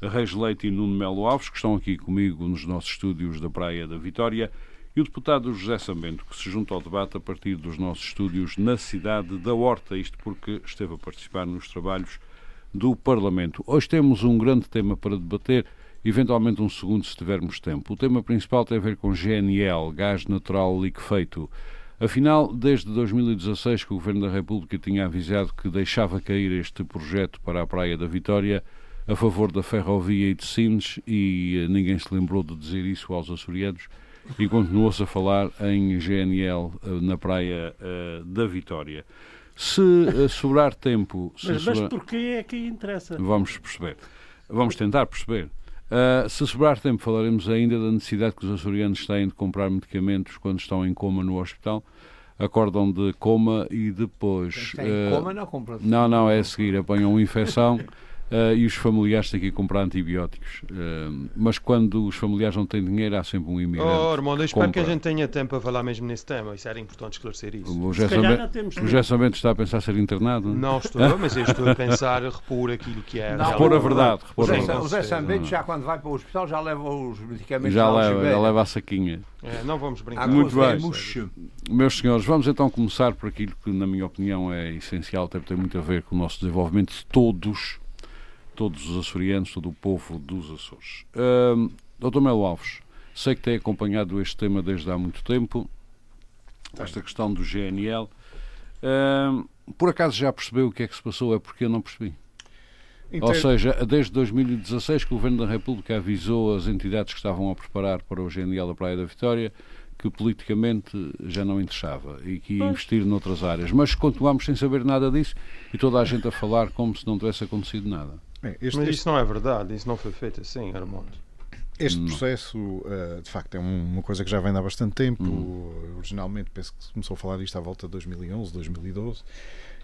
Reis Leite e Nuno Melo Alves, que estão aqui comigo nos nossos estúdios da Praia da Vitória, e o deputado José Sambento, que se junta ao debate a partir dos nossos estúdios na cidade da Horta, isto porque esteve a participar nos trabalhos do Parlamento. Hoje temos um grande tema para debater, eventualmente um segundo se tivermos tempo. O tema principal tem a ver com GNL, gás natural liquefeito. Afinal, desde 2016 que o Governo da República tinha avisado que deixava cair este projeto para a Praia da Vitória, a favor da ferrovia e de Sines e eh, ninguém se lembrou de dizer isso aos açorianos e continuou-se a falar em GNL eh, na praia uh, da Vitória. Se sobrar tempo... Se mas, sobrar... mas porquê é que interessa? Vamos perceber. Vamos tentar perceber. Uh, se sobrar tempo, falaremos ainda da necessidade que os açorianos têm de comprar medicamentos quando estão em coma no hospital. Acordam de coma e depois. Em coma, não compram. Não, não, é a seguir. Apanham uma infecção. Uh, e os familiares têm que ir comprar antibióticos. Uh, mas quando os familiares não têm dinheiro, há sempre um imigrante. Oh, Armando, eu espero que a gente tenha tempo para falar mesmo nesse tema. Isso era importante esclarecer isso. O José Bento está a pensar ser internado? Não estou, mas eu estou a pensar repor aquilo que é. Não, repor a verdade. Repor o José Sambento, já quando vai para o hospital, já leva os medicamentos Já leva, já leva a saquinha. É, não vamos brincar. Muito bem. Meus senhores, vamos então começar por aquilo que, na minha opinião, é essencial, tem, tem muito a ver com o nosso desenvolvimento de todos todos os açorianos, todo o povo dos Açores. Uh, Doutor Melo Alves, sei que tem acompanhado este tema desde há muito tempo, esta questão do GNL. Uh, por acaso já percebeu o que é que se passou? É porque eu não percebi. Ou seja, desde 2016 que o Governo da República avisou as entidades que estavam a preparar para o GNL da Praia da Vitória que politicamente já não interessava e que ia investir noutras áreas. Mas continuamos sem saber nada disso e toda a gente a falar como se não tivesse acontecido nada. Este, Mas isso não é verdade, isso não foi feito assim, Armando. Este processo, uh, de facto, é uma coisa que já vem há bastante tempo. Uhum. Originalmente, penso que começou a falar disto à volta de 2011, 2012.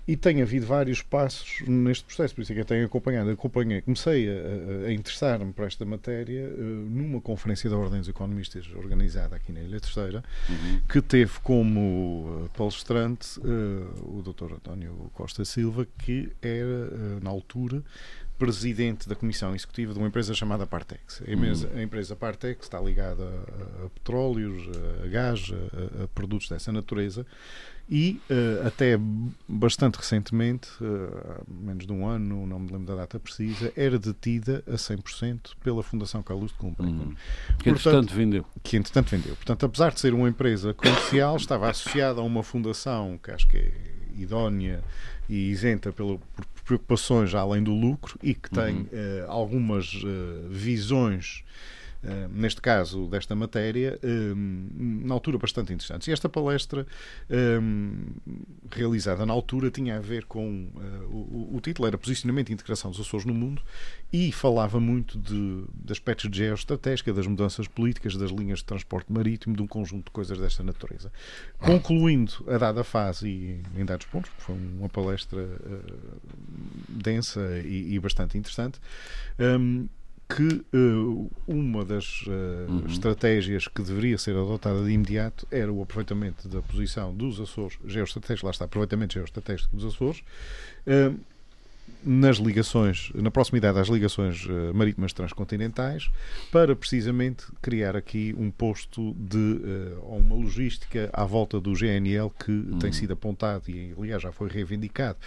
E tem havido vários passos neste processo, por isso é que eu tenho acompanhado. Acompanhei, comecei a, a interessar-me para esta matéria uh, numa conferência da Ordem dos Economistas organizada aqui na Ilha Terceira, uhum. que teve como palestrante uh, o Dr. António Costa Silva, que era, na altura, presidente da comissão executiva de uma empresa chamada Partex. A empresa, a empresa Partex está ligada a, a petróleos, a, gás, a, a, produtos dessa natureza e uh, até bastante recentemente, uh, menos de um ano, não me lembro da data precisa, era detida a 100% pela Fundação Carlos de Gulbenkian. Uhum. Que entretanto vendeu. Que entretanto vendeu. Portanto, apesar de ser uma empresa comercial, estava associada a uma fundação que acho que é idónea e isenta pelo, por preocupações além do lucro e que tem uhum. uh, algumas uh, visões neste caso desta matéria, na altura bastante interessantes. E esta palestra, realizada na altura, tinha a ver com. O, título era Posicionamento e Integração dos Açores no Mundo e falava muito de, de aspectos de geoestratégia, das mudanças políticas, das linhas de transporte marítimo, de um conjunto de coisas desta natureza. Concluindo a dada fase e em dados pontos, foi uma palestra densa e, e, bastante interessante. Um, que uh, uma das uh, uhum. estratégias que deveria ser adotada de imediato era o aproveitamento da posição dos Açores geoestratégico, lá está, aproveitamento geoestratégico dos Açores, uh, nas ligações, na proximidade das ligações marítimas transcontinentais, para precisamente criar aqui um posto de uma logística à volta do GNL que uhum. tem sido apontado e, aliás, já foi reivindicado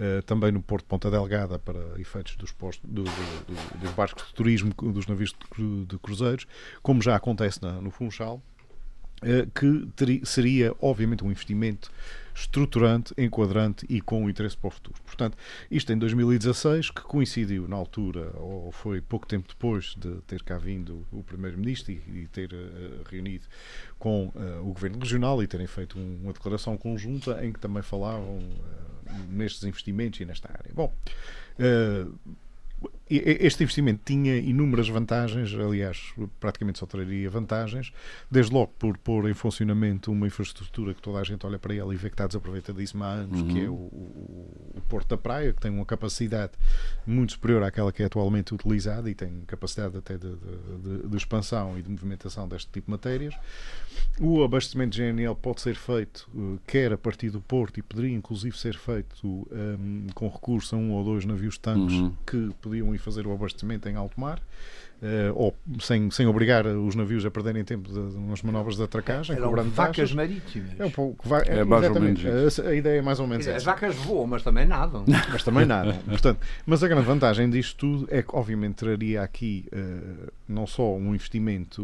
uh, também no Porto de Ponta Delgada para efeitos dos, postos, do, do, do, dos barcos de turismo, dos navios de, cruzeiros, como já acontece na, no Funchal, que teria, seria, obviamente, um investimento estruturante, enquadrante e com interesse para o futuro. Portanto, isto em 2016, que coincidiu na altura, ou foi pouco tempo depois de ter cá vindo o Primeiro-Ministro e, e, ter uh, reunido com uh, o Governo Regional e terem feito um, uma declaração conjunta em que também falavam uh, nestes investimentos e nesta área. Bom, este investimento tinha inúmeras vantagens, aliás, praticamente só traria vantagens, desde logo por pôr em funcionamento uma infraestrutura que toda a gente olha para ela e vê que está desaproveitadíssima há anos, uhum. que é o, o, o, Porto da Praia, que tem uma capacidade muito superior àquela que é atualmente utilizada e tem capacidade até de, de, de, de expansão e de movimentação deste tipo de matérias. O abastecimento de GNL pode ser feito uh, quer a partir do Porto e poderia inclusive ser feito um, com recurso a um ou dois navios tanques uhum. que podiam fazer o abastecimento em alto mar. Uh, ou sem, sem obrigar os navios a perderem tempo de, de umas manobras de atracagem, Eram cobrando vacas taxas. marítimas. É, um pouco, vai, é, é mais ou menos a, a, ideia é mais ou menos As vacas voam, mas também nadam. mas também nadam. Portanto, mas a grande vantagem disto tudo é que, obviamente, traria aqui uh, não só um investimento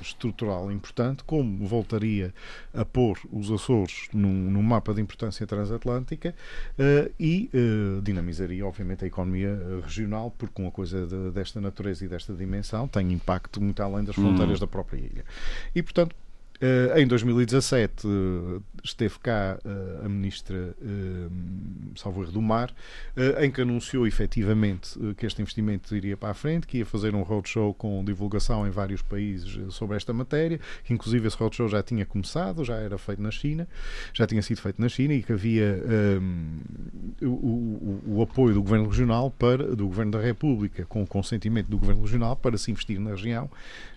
estrutural importante, como voltaria a pôr os Açores num, num mapa de importância transatlântica uh, e dinamizaria, obviamente, a economia regional, porque uma coisa de, desta natureza e desta dimensão dimensão, tem impacto muito além das fronteiras hum. da própria ilha. E, portanto, em 2017 uh, esteve cá uh, a ministra Salvo do Mar, em que anunciou efetivamente que este investimento iria para a frente, que ia fazer um roadshow com divulgação em vários países sobre esta matéria, que inclusive esse roadshow já tinha começado, já era feito na China, já tinha sido feito na China e que havia um, o, o, o, apoio do Governo Regional para, do Governo da República, com o consentimento do Governo Regional para se investir na região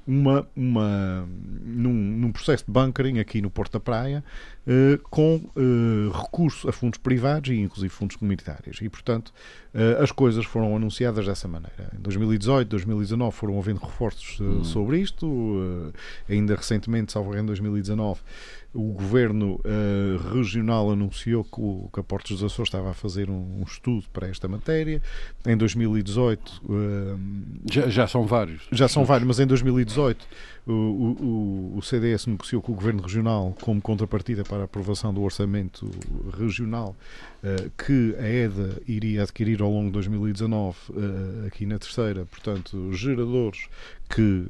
uma, uma, num, num, processo de bunkering aqui no Porto da Praia, eh, com eh, recurso a fundos privados e inclusive fundos comunitários. E, portanto, eh, as coisas foram anunciadas dessa maneira. Em 2018, 2019 foram havendo reforços uhum. sobre isto, ainda recentemente, salvo em 2019, o governo uh, regional anunciou que o, que a Portos dos Açores estava a fazer um, um estudo para esta matéria. Em 2018. Uh, já, já, são vários. Já são vários, mas em 2018 o, o, o, CDS negociou com o Governo Regional como contrapartida para a aprovação do orçamento regional que a EDA iria adquirir ao longo de 2019 uh, aqui na terceira, portanto, geradores que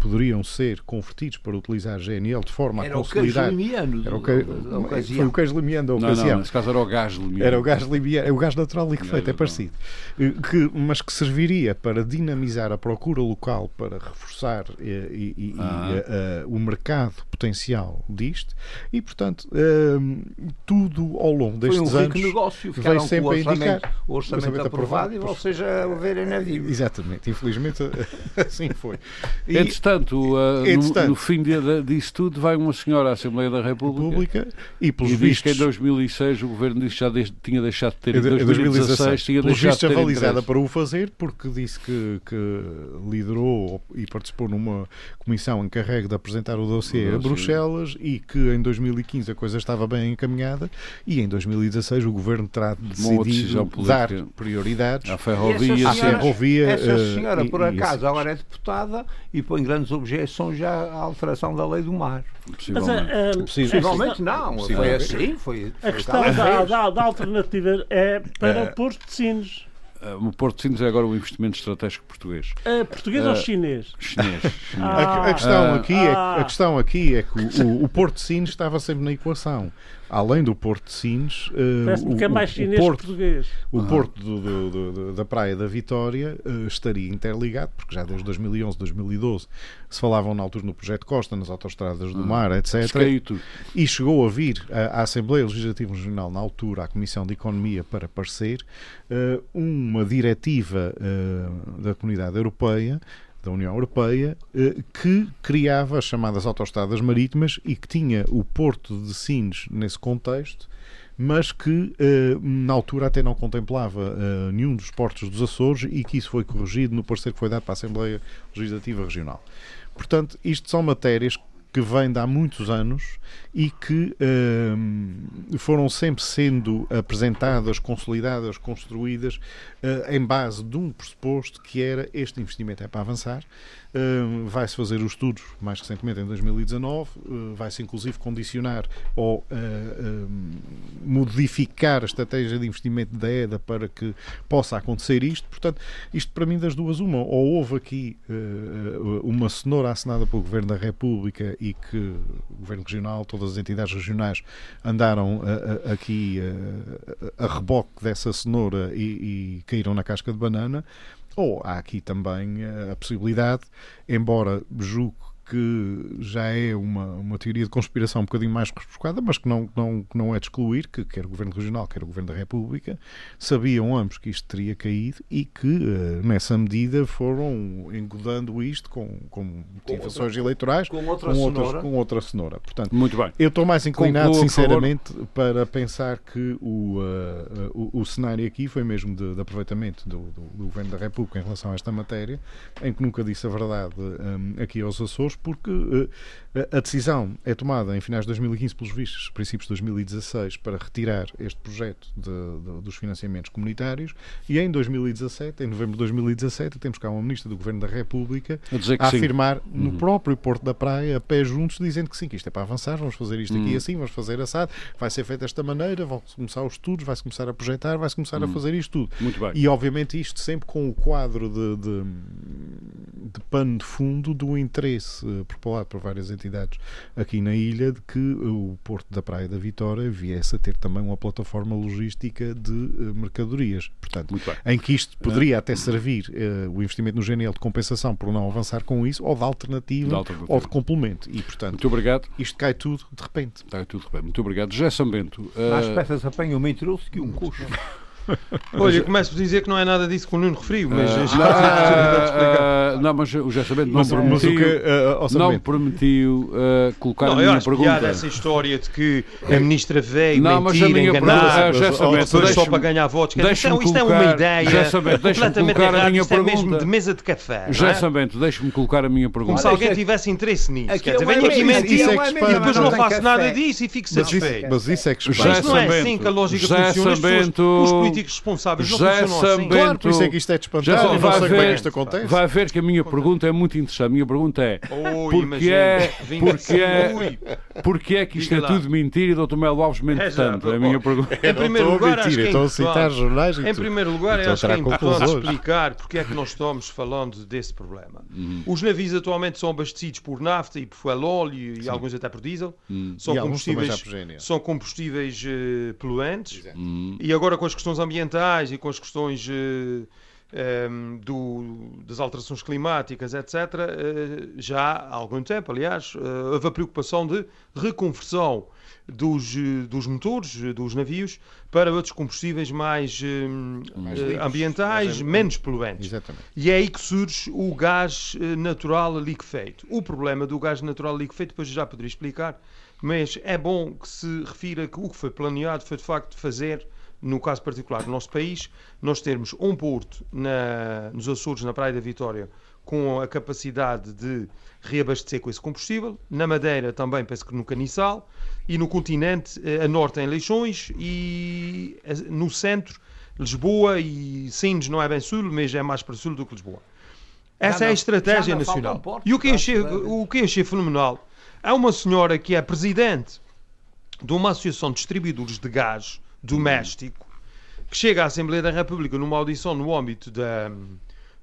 poderiam ser convertidos para utilizar GNL de forma era a consolidar. Era o que, foi o queijo limiano da ocasião. Não, não, nesse caso era o gás limiano. Era o gás limiano, é o gás natural liquefeito, é parecido. Eh, que, mas que serviria para dinamizar a procura local, para reforçar e, e e, ah. e uh, o mercado potencial disto e, portanto, uh, tudo ao longo destes Foi um anos negócio, veio sempre o orçamento, a indicar. o orçamento, orçamento aprovado, aprovado e vocês a verem na dívida. Exatamente, infelizmente assim foi. E, entretanto, uh, entretanto no, no, fim de, disso tudo, vai uma senhora à Assembleia da República, República e, pelos e vistos, diz que em 2006 o governo disse que já de, tinha deixado de ter, em 2016 tinha deixado de ter avalizada para o fazer, porque disse que, que liderou e participou numa comissão encarregue de apresentar o dossiê a Bruxelas e que em 2015 a coisa estava bem encaminhada e em 2016 o governo terá decidido dar prioridades à ferrovia. À ferrovia essa eh, senhora, por acaso, agora é deputada e põe grandes objeções já à alteração da lei do mar. Possivelmente, Mas, uh, possivelmente não, foi assim. Foi, a questão da, da, da, alternativa é para é. o Porto de Sines. O Porto de Sines é agora um investimento estratégico português. Uh, português uh, ou chinês? Chinês. chinês. Ah, a, a, questão aqui é, a questão aqui é que o, o Porto de Sines estava sempre na equação além do Porto de Sines, uh, o, que é mais chinês o Porto, português. O Porto do, do, do, da Praia da Vitória uh, estaria interligado, porque já desde 2011, 2012 se falavam na altura no projeto Costa, nas autostradas do mar, etc. E chegou a vir à Assembleia Legislativa Regional, na altura, à Comissão de Economia, para parecer uh, uma diretiva da Comunidade Europeia da União Europeia eh, que criava as chamadas autostradas marítimas e que tinha o porto de Sines nesse contexto, mas que eh, na altura até não contemplava eh, nenhum dos portos dos Açores e que isso foi corrigido no parecer que foi dado para a Assembleia Legislativa Regional. Portanto, isto são matérias que vêm de há muitos anos e que uh, foram sempre sendo apresentadas, consolidadas, construídas uh, em base de um pressuposto que era este investimento é para avançar Uh, vai-se fazer os estudos mais recentemente em 2019, uh, vai-se inclusive condicionar ou uh, modificar a estratégia de investimento da EDA para que possa acontecer isto. Portanto, isto para mim das duas uma, ou houve aqui uma cenoura assinada pelo Governo da República e que o Governo Regional, todas as entidades regionais andaram aqui a reboque dessa cenoura e, e caíram na casca de banana, ou há aqui também a possibilidade, embora julgo que já é uma, uma teoria de conspiração um bocadinho mais rebuscada, mas que não, não, que não é de excluir que quer o Governo Regional, quer o Governo da República, sabiam ambos que isto teria caído e que, uh, nessa medida, foram engodando isto com, com motivações outra, eleitorais com outra, com cenoura. Outras, com outra cenoura. Portanto, Muito bem. Eu estou mais inclinado, Conclua, sinceramente, para pensar que o, uh, o, o, cenário aqui foi mesmo de, de aproveitamento do, do, do, Governo da República em relação a esta matéria, em que nunca disse a verdade um, aqui aos Açores, porque uh, a decisão é tomada em finais de 2015, pelos vistos, princípios de 2016, para retirar este projeto de, de, dos financiamentos comunitários e em 2017, em novembro de 2017, temos cá uma ministra do Governo da República a, a afirmar uhum. no próprio Porto da Praia, a pé juntos, dizendo que sim, que isto é para avançar, vamos fazer isto aqui uhum. assim, vamos fazer assado, vai ser feito desta maneira, vão começar os estudos, vai-se começar a projetar, vai-se começar uhum. a fazer isto tudo. E obviamente isto sempre com o quadro de, de, de pano de fundo do interesse propalado por várias entidades aqui na ilha de que o Porto da Praia da Vitória viesse a ter também uma plataforma logística de uh, mercadorias. Portanto, em que isto poderia até servir uh, o investimento no GNL de compensação por não avançar com isso, ou de alternativa, de alternativa. ou de complemento. E, portanto, Muito obrigado. isto cai tudo de repente. Cai tudo de repente. Muito obrigado. José Sambento. Uh... As peças apanham uma trouxe que um coxo. Olha, eu começo por dizer que não é nada disso que o Nuno referiu, mas uh, já uh, uh, Não, mas o José Sabendo não permitiu, que, não permitiu colocar não, a minha pergunta. Piada essa história de que a ministra veio não, mentir, mas a minha enganar, pergunta, só para ganhar votos. Dizer, isto, é, é uma ideia completamente colocar errada, a minha isto é pergunta. mesmo de mesa de café. José não é? Sabento, deixe-me colocar a minha Como pergunta. se alguém tivesse interesse nisso. Aqui Quer dizer, é uma venho aqui mentir é e depois não não faço nada disso e fico isso, satisfeito. mas isso é que. Isto não é assim que a lógica funciona. Os políticos responsáveis não José funcionam assim. Sambento, Claro, por isso é que isto é de espantar. Já não vai sei como é ver, que isto acontece. vai ver que a minha pergunta é muito interessante. A minha pergunta é porque imagina, é, porque é, porque é que isto Diga é lá. tudo mentira e Dr. Melo Alves mente É já, tanto? É a minha pergunta. Em primeiro não estou a lugar, acho mentir, que é estou a citar jornais e Em primeiro lugar, a acho que é importante conclusões. explicar porque é que nós estamos falando desse problema. Uhum. Os navios atualmente são abastecidos por nafta e por fuel óleo e alguns até por diesel. São também já combustíveis, são combustíveis eh, poluentes. Hum. E agora com as questões ambientais e com as questões eh, ehm, do- das alterações climáticas, etc., eh, já há algum tempo, aliás, eh, houve a preocupação de reconversão dos, dos motores, dos navios, para outros combustíveis mais, eh, Mais ambientais, mais- menos poluentes. Exatamente. E é aí que surge o gás natural liquefeito. O problema do gás natural liquefeito, depois já poderia explicar, mas é bom que se refira que o que foi planeado foi de facto fazer, no caso particular do nosso país, nós termos um porto na- nos Açores, na Praia da Vitória, com a capacidade de reabastecer com esse combustível. Na Madeira também, penso que no Caniçal. E no continente, eh, a norte em Leixões e eh, no centro, Lisboa e Sines não é bem sul, mas é mais para sul do que Lisboa. Essa Já é a não- estratégia não nacional. portos, E o que, eu achei, o que eu achei fenomenal é uma senhora que é presidente de uma associação de distribuidores de gás doméstico que chega à Assembleia da República numa audição no âmbito da,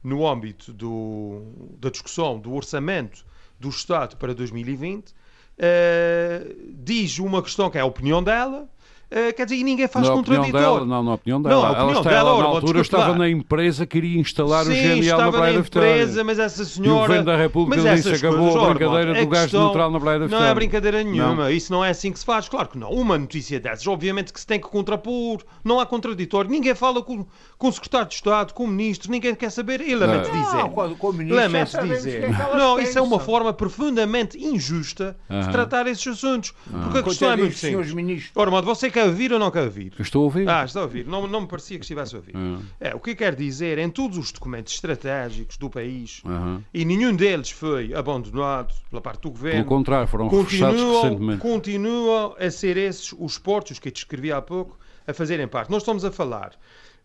no âmbito do, da discussão do orçamento do Estado para 2020, eh, diz uma questão que é a opinião dela, eh, quer dizer, e ninguém faz Na contraditório. dela, não, na opinião Não, dela. a ela opinião está, dela, ela, ora, na altura estava na empresa que iria instalar o Sim, GNL na Praia da Vitória. empresa, mas essa E o senhora... Governo da República Mas disse essas acabou coisas, a brincadeira do gás neutral na Praia da Não Vitória. é brincadeira nenhuma, isso não é assim que se faz, claro que não. Uma notícia dessas, obviamente que se tem que contrapor, não há contraditório, ninguém fala com, com o secretário de Estado, com o ministro, ninguém quer saber, e lamento Não. dizer. Não, com- o ministro Lamento dizer. que é Não, isso é uma forma profundamente injusta de tratar esses assuntos. Porque a questão é muito senhores simples. ministros. Ora, você quer ouvir ou não quer ouvir? Estou a ouvir. Ah, está a ouvir. Não, não me parecia que estivesse a ouvir. Ah. É, o que eu quero dizer, em todos os documentos estratégicos do país, Aham. e nenhum deles foi abandonado pela parte do Pelo governo, contrário, foram reforçados recentemente. continuam a ser esses os portos que eu descrevi há pouco a fazerem parte. Nós estamos a falar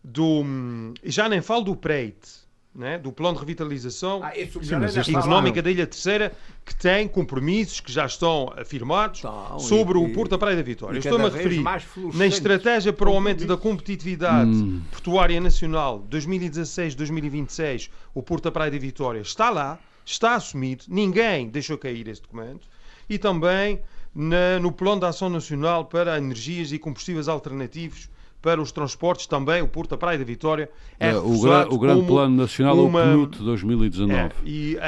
do. Já nem falo do PREIT, né? do Plano de Revitalização Ah, Sim, é Económica da Ilha Terceira, que tem compromissos que já estão afirmados Estão, sobre e- o Porto da Praia da Vitória. Estou-me a referir na estratégia para o aumento da competitividade Hum. portuária nacional 2016-2026, o Porto da Praia da Vitória está lá, está assumido, ninguém deixou cair esse documento, e também na- no Plano de Ação Nacional para Energias e Combustíveis Alternativos para os transportes também, o Porto da Praia da Vitória é, é o, o Grande Plano Nacional uma... é o PNUT 2019, é,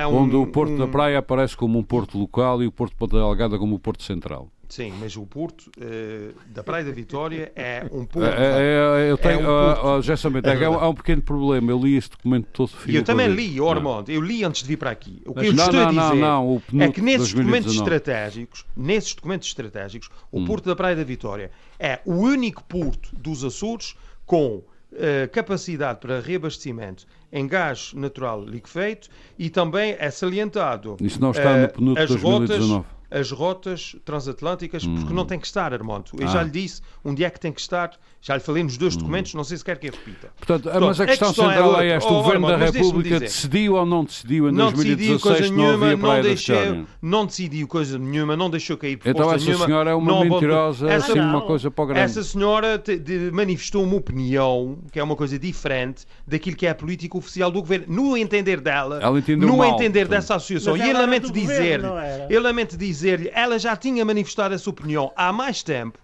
é um, onde o Porto um... da Praia aparece como um porto local e o Porto de Ponta Delgada como o porto central. Sim, mas o Porto uh, da Praia da Vitória é um porto. É, é, eu tenho, é um porto. É, há um pequeno problema. Eu li este documento todo. E eu também li, Armando, eu li antes de vir para aqui. O que mas eu não, estou não, a dizer não, não, é que nesses documentos estratégicos, nesses documentos estratégicos, o hum. Porto da Praia da Vitória é o único porto dos Açores com Uh, capacidade para reabastecimento em gás natural liquefeito e também é salientado Isso não está uh, no PNUD de 2019. Rotas, as rotas transatlânticas, porque não tem que estar, Armando. Eu ah. já lhe disse onde é que tem que estar, já lhe falei nos dois documentos, não sei se quer que eu repita. Portanto, Portanto mas a questão, a questão central é, é esta: o Governo da República decidiu ou não decidiu em não 2016 coisa não nenhuma, havia não deixou, Não decidiu coisa nenhuma, não deixou cair proposta Então essa nenhuma, senhora é uma não mentirosa, essa, assim, uma coisa para o grande. Essa senhora te, de, manifestou uma opinião, que é uma coisa diferente daquilo que é a política oficial do Governo. No entender dela, no mal, entender dessa associação, e eu lamento dizer-lhe, eu lamento dizer-lhe, ela já tinha manifestado essa opinião há mais tempo.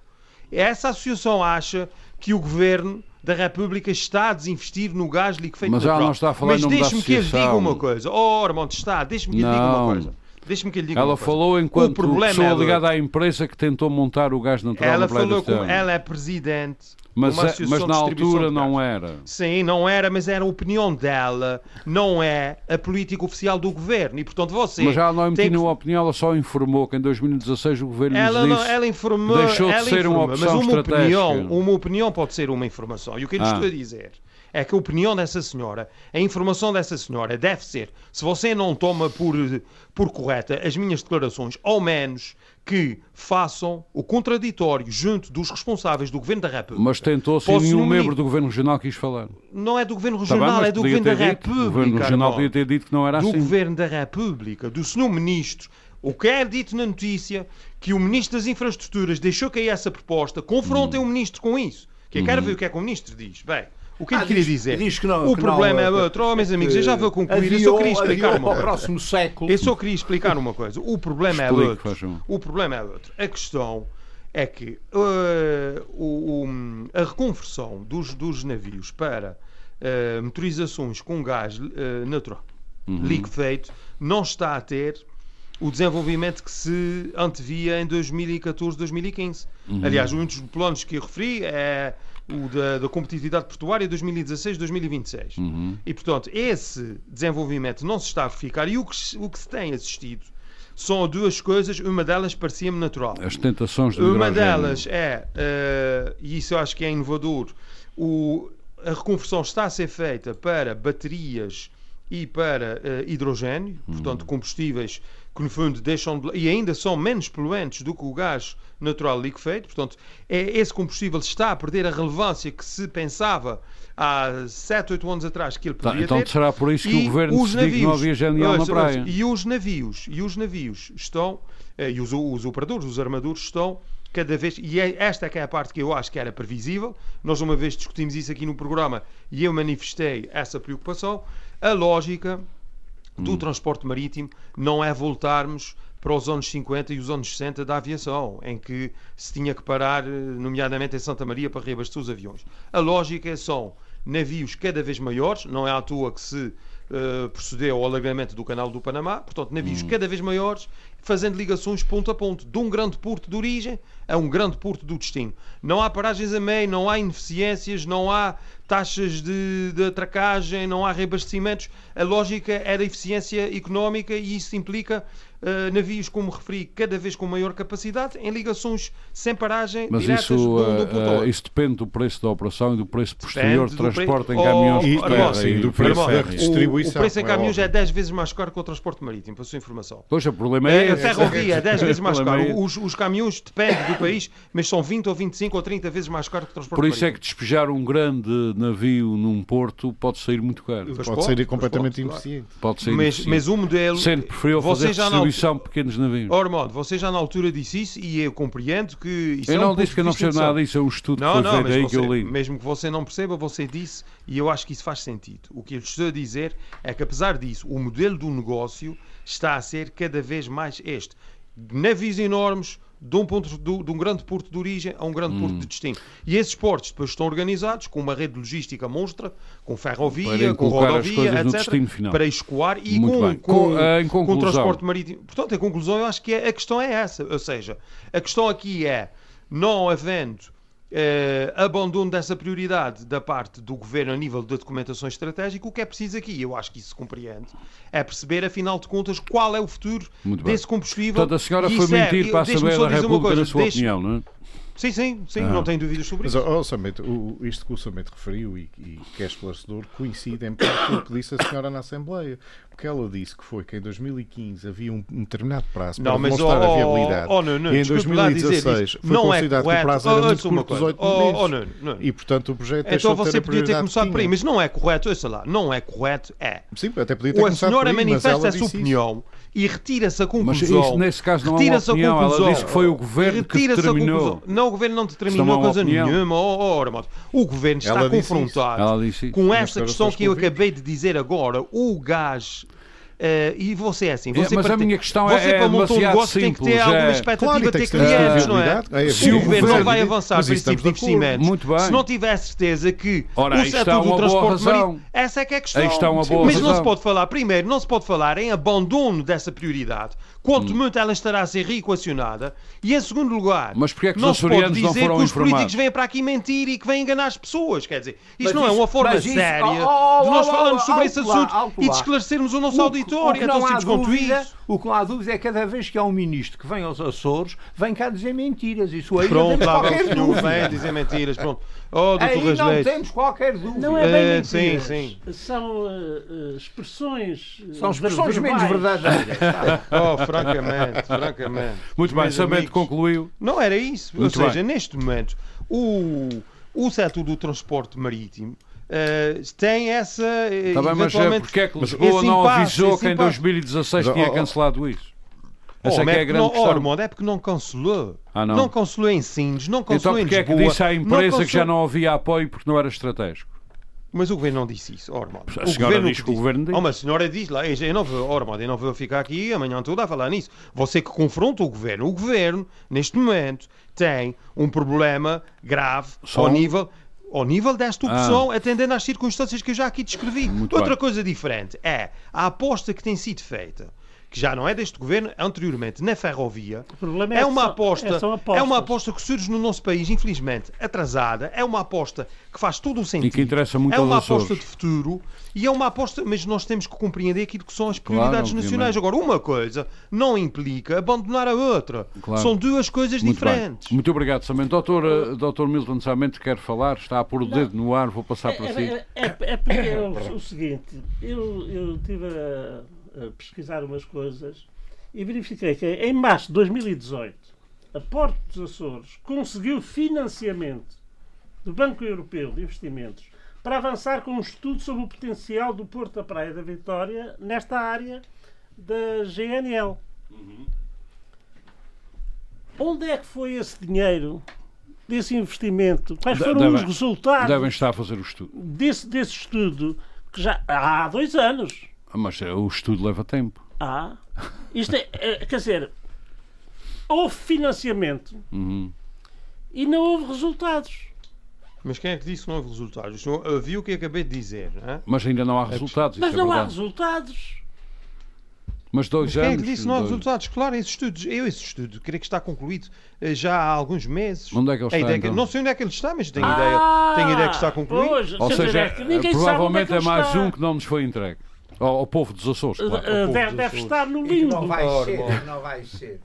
Essa associação acha que o governo da República está a desinvestir no gás liquefeito Mas ela não está a falar Mas deixe-me que lhe diga uma coisa. Oh, Armando, está, deixe-me que lhe diga uma coisa. Deixe-me que lhe diga ela falou enquanto pessoa é ligada à empresa que tentou montar o gás natural ela na Praia falou com, Ela é presidente mas, é, mas na altura não era. Sim, não era, mas era a opinião dela, não é a política oficial do governo. E portanto você. Mas ela não emitiu que... uma opinião, ela só informou que em 2016 o governo ela disse, não, ela informou, deixou de ela ser informou, uma opção mas uma estratégica. opinião, uma opinião pode ser uma informação. E o que eu lhe Ah. estou a dizer é que a opinião dessa senhora, a informação dessa senhora deve ser, se você não toma por, por correta as minhas declarações, ao menos que façam o contraditório junto dos responsáveis do Governo da República. Mas tentou-se e nenhum membro do governo regional quis falar. Não é do Governo bem, Regional, mas é do Governo da dito. República. O governo regional podia ter dito que não era do assim. Governo da República, do Sr. Ministro. O que é dito na notícia que o Ministro das Infraestruturas deixou cair essa proposta, confrontem Hum. o Ministro com isso. Que eu quero ver o que é que o Ministro diz. Bem, o que eu Ah, lhe queria diz- dizer? diz que não- o que problema não, é outro. Oh, meus amigos, eu já vou concluir. eu Adiou- só queria explicar uma coisa. próximo século. Eu só queria explicar uma coisa. O problema Explique, é outro. O problema é outro. A questão é que uh, o- o- a reconversão dos, dos navios para uh, motorizações com gás uh, natural Uhum. liquefeito não está a ter o desenvolvimento que se antevia em 2014, 2015. Uhum. Aliás, um dos planos que eu referi é o da, da competitividade portuária 2016, 2026. Uhum. E, portanto, esse desenvolvimento não se está a verificar e o que, se- o que se tem assistido são duas coisas, uma delas parecia-me natural. As tentações do Uma hidrogênio. delas é, eh, e isso eu acho que é inovador, o- a reconversão está a ser feita para baterias e para eh, hidrogênio, portanto combustíveis que no fundo deixam de, e ainda são menos poluentes do que o gás natural liquefeito, portanto é, esse combustível está a perder a relevância que se pensava há 7, 8 anos atrás que ele Tá, poderia então ter. será por isso que E o governo os que não havia genial na ouça, praia. e os navios, e os navios estão, eh, e os, os operadores, os armadores estão cada vez, e é- esta é que é a parte que eu acho que era previsível, nós uma vez discutimos isso aqui no programa e eu manifestei essa preocupação, a lógica Hum. do transporte marítimo não é voltarmos para os anos 50 e os anos 60 da aviação, em que se tinha que parar, eh, nomeadamente em Santa Maria, para reabastecer os aviões. A lógica são navios cada vez maiores, não é à toa que se eh, procedeu ao alargamento do canal do Panamá, portanto, navios cada vez maiores, fazendo ligações ponto a ponto, de um grande porto de origem a um grande porto do destino. Não há paragens a meio, não há ineficiências, não há taxas de, de atracagem, não há reabastecimentos. A lógica é da eficiência económica e isso implica eh, navios, como referi, cada vez com maior capacidade, em ligações sem paragem Mas diretas isso, um, um eh, eh, outro. isso depende do preço da operação e do preço posterior de do transporte pre- em caminhões Oh, de E, terra sim, e do preço da fora. distribuição. O preço em é caminhões é óbvio. 10 vezes mais caro que o transporte marítimo, para a sua informação. Pois o problema é É, a ferrovia é 10 vezes mais caro. é- Os, os caminhões dependem do país, mas são 20 ou 25 ou 30 vezes mais caro que o transporte Por isso é que marítimo. despejar um grande navio num porto pode sair muito caro. Pode pois completamente pode, claro. ineficiente. Pode ser Mas, mas o modelo. Sendo preferível você fazer já na distribuição de pequenos navios. Armando, você já na altura disse isso e eu compreendo que isso eu é um não ponto disse que eu não percebo nada disso, é um estudo Não, que não, feito aí você, que eu li. mesmo que você não perceba, você disse, e eu acho que isso faz sentido. O que eu estou a dizer é que, apesar disso, o modelo do negócio está a ser cada vez mais este. Navios enormes, de um, ponto, de, de um grande porto de origem a um grande porto de destino. E esses portos depois estão organizados com uma rede logística monstra, com ferrovia, com rodovia, etc. Para escoar e com, com, Com- eh, com conclusão. transporte marítimo. Portanto, em conclusão, eu acho que é- a questão é essa. Ou seja, a questão aqui é, não havendo eh, abandono dessa prioridade da parte do governo a nível da documentação estratégica, o que é preciso aqui, eu acho que isso se compreende, é perceber, afinal de contas, qual é o futuro desse combustível. Portanto, a senhora foi é- mentir eu- para a Assembleia da República, na sua deixe- opinião, não é? Sim, sim, sim, Ah. não tenho dúvidas sobre Mas, isso. ó, ó, Samento, o, isto que o Samento referiu e, e que é esclarecedor coincide em parte com o que disse a senhora na Assembleia. Porque ela disse que foi que em 2015 havia um, determinado prazo para Não, mas demonstrar oh, a viabilidade. oh, não, não, e em desculpe lá dizer 2016 isso. foi Não é considerado que o prazo Oh, era muito ouça uma curto, coisa. 18 Oh, meses. oh, não, não. E portanto o projeto Então deixou de você a podia ter começado que por aí, mas não é correto, ouça lá, não é correto, é. Sim, até podia ter Ou a começado senhora por aí, mas manifesta ela essa disse isso. opinião e retira-se a Mas conclusão. isso, nesse caso, não é uma retira-se a opinião. Ela disse que foi o governo que a determinou. Não, o governo não determinou é coisa opinião. nenhuma. Oh, oh, o governo está confrontado com essa questão que eu que acabei de dizer agora. O gás. Eh, e você é assim, É, você mas para a ter- minha questão você é- é para montar um negócio tem que ter simples, alguma é- expectativa Claro, tem ter que ter clientes, não é? É, Se o governo não vai avançar para esse tipo de investimentos, Muito bem. se não tiver certeza que Ora, o setor uma do boa transporte razão. marítimo, essa é que é a questão. Aí está uma boa Mas não se pode falar, primeiro, não se pode falar em abandono dessa prioridade, quanto muito ela estará a ser reequacionada, e em segundo lugar, Hum. Mas porquê é que os não se pode açorianos não dizer foram que os informados? políticos vêm para aqui mentir e que vêm enganar as pessoas, quer dizer, isto Mas não é isso- uma forma isso- séria oh, oh, de nós oh, falarmos oh, sobre esse lá, assunto e de esclarecermos o nosso O auditório, o é tão simples quanto isso. O que não há dúvida é que cada vez que há um ministro que vem aos Açores, vem cá dizer mentiras. Isso aí não Pronto, temos lá vem qualquer o senhor, vem dúvida. dizer mentiras, pronto. Oh, Aí não Rasleito. temos qualquer dúvida. Não é bem Eh, mentiras. sim, São eh, eh, expressões. São expressões menos verdadeiras. tá? Oh, francamente, francamente. Muito bem, amigos, concluiu. Não era isso. Muito Ou seja, bem. neste momento, o, o setor do transporte marítimo eh, tem essa. eh, Está bem, mas é porque é que Lisboa não impasse, avisou que em impasse. 2016 Mas, tinha cancelado isso? Essa Oh, é que é a grande não, questão. oh, Armando, é porque não cancelou. Ah, não? cancelou em Sines, não Então cancelou porque em é que Lisboa. disse à não empresa que já cancelou- não havia apoio porque não era estratégico? Mas o governo não disse isso, Armando. A o senhora governo diz que o governo disse. Oh, mas a senhora diz lá, eu eu não vou, Armando, eu não vou ficar aqui amanhã toda a falar nisso. Você que confronta o governo. O governo, neste momento, tem um problema grave Só ao nível. Ao nível desta opção, atendendo às circunstâncias que eu já aqui descrevi. Muito Outra bem. coisa diferente é a aposta que tem sido feita, que já não é deste governo, anteriormente, na ferrovia, O problema é que uma são- aposta, é, são é uma aposta que surge no nosso país, infelizmente, atrasada. É uma aposta que faz todo o sentido. interessa muito é uma aposta de futuro e é uma aposta, mas nós temos que compreender aquilo que são as Claro, prioridades obviamente. nacionais. Agora, uma coisa não implica abandonar a outra. Claro. São duas coisas Muito diferentes. bem. Muito obrigado, Samento. Doutor, eh, doutor Milton Samento quer falar, está a pôr o dedo no ar, vou passar para É, si. é, é, é porque é o, o seguinte, eu, eu estive a, a pesquisar umas coisas e verifiquei que em março de 2018 a Porto dos Açores conseguiu financiamento do Banco Europeu de Investimentos para avançar com um estudo sobre o potencial do Porto da Praia da Vitória nesta área da GNL. Onde é que foi esse dinheiro, desse investimento? Quais foram devem- os resultados? Devem estar a fazer o estudo. desse, desse estudo que já há dois anos. Ah, Mas eh, o estudo leva tempo. Há. Isto é, é, quer dizer, houve financiamento Uhum. e não houve resultados. Mas quem é que disse que não houve resultados? O senhor viu o que acabei de dizer, não é? Mas ainda não há resultados, Mas é não há verdade. resultados. Mas dois Mas quem é anos. que disse que não há dois- resultados? Claro, esse estudo, eu esse estudo, creio que está concluído eh, já há alguns meses. Onde é que ele A está, ideia então? Não sei onde é que ele está, mas tenho, Ah, ideia, tenho ideia que está concluído. pois, Ou seja, é provavelmente é, ele mais está. um que não nos foi entregue. Ao, ao povo dos Açores, claro. Eh, povo deve, dos deve Açores. estar no limbo. não vai Ora, ser, não vai ser.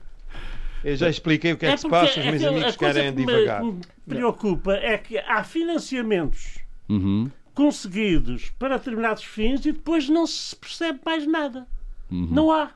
Eu já expliquei o que é, que se passa, os é meus amigos querem que divagar. que me preocupa é que há financiamentos Uhum. conseguidos para determinados fins e depois não se percebe mais nada. Uhum. Não há.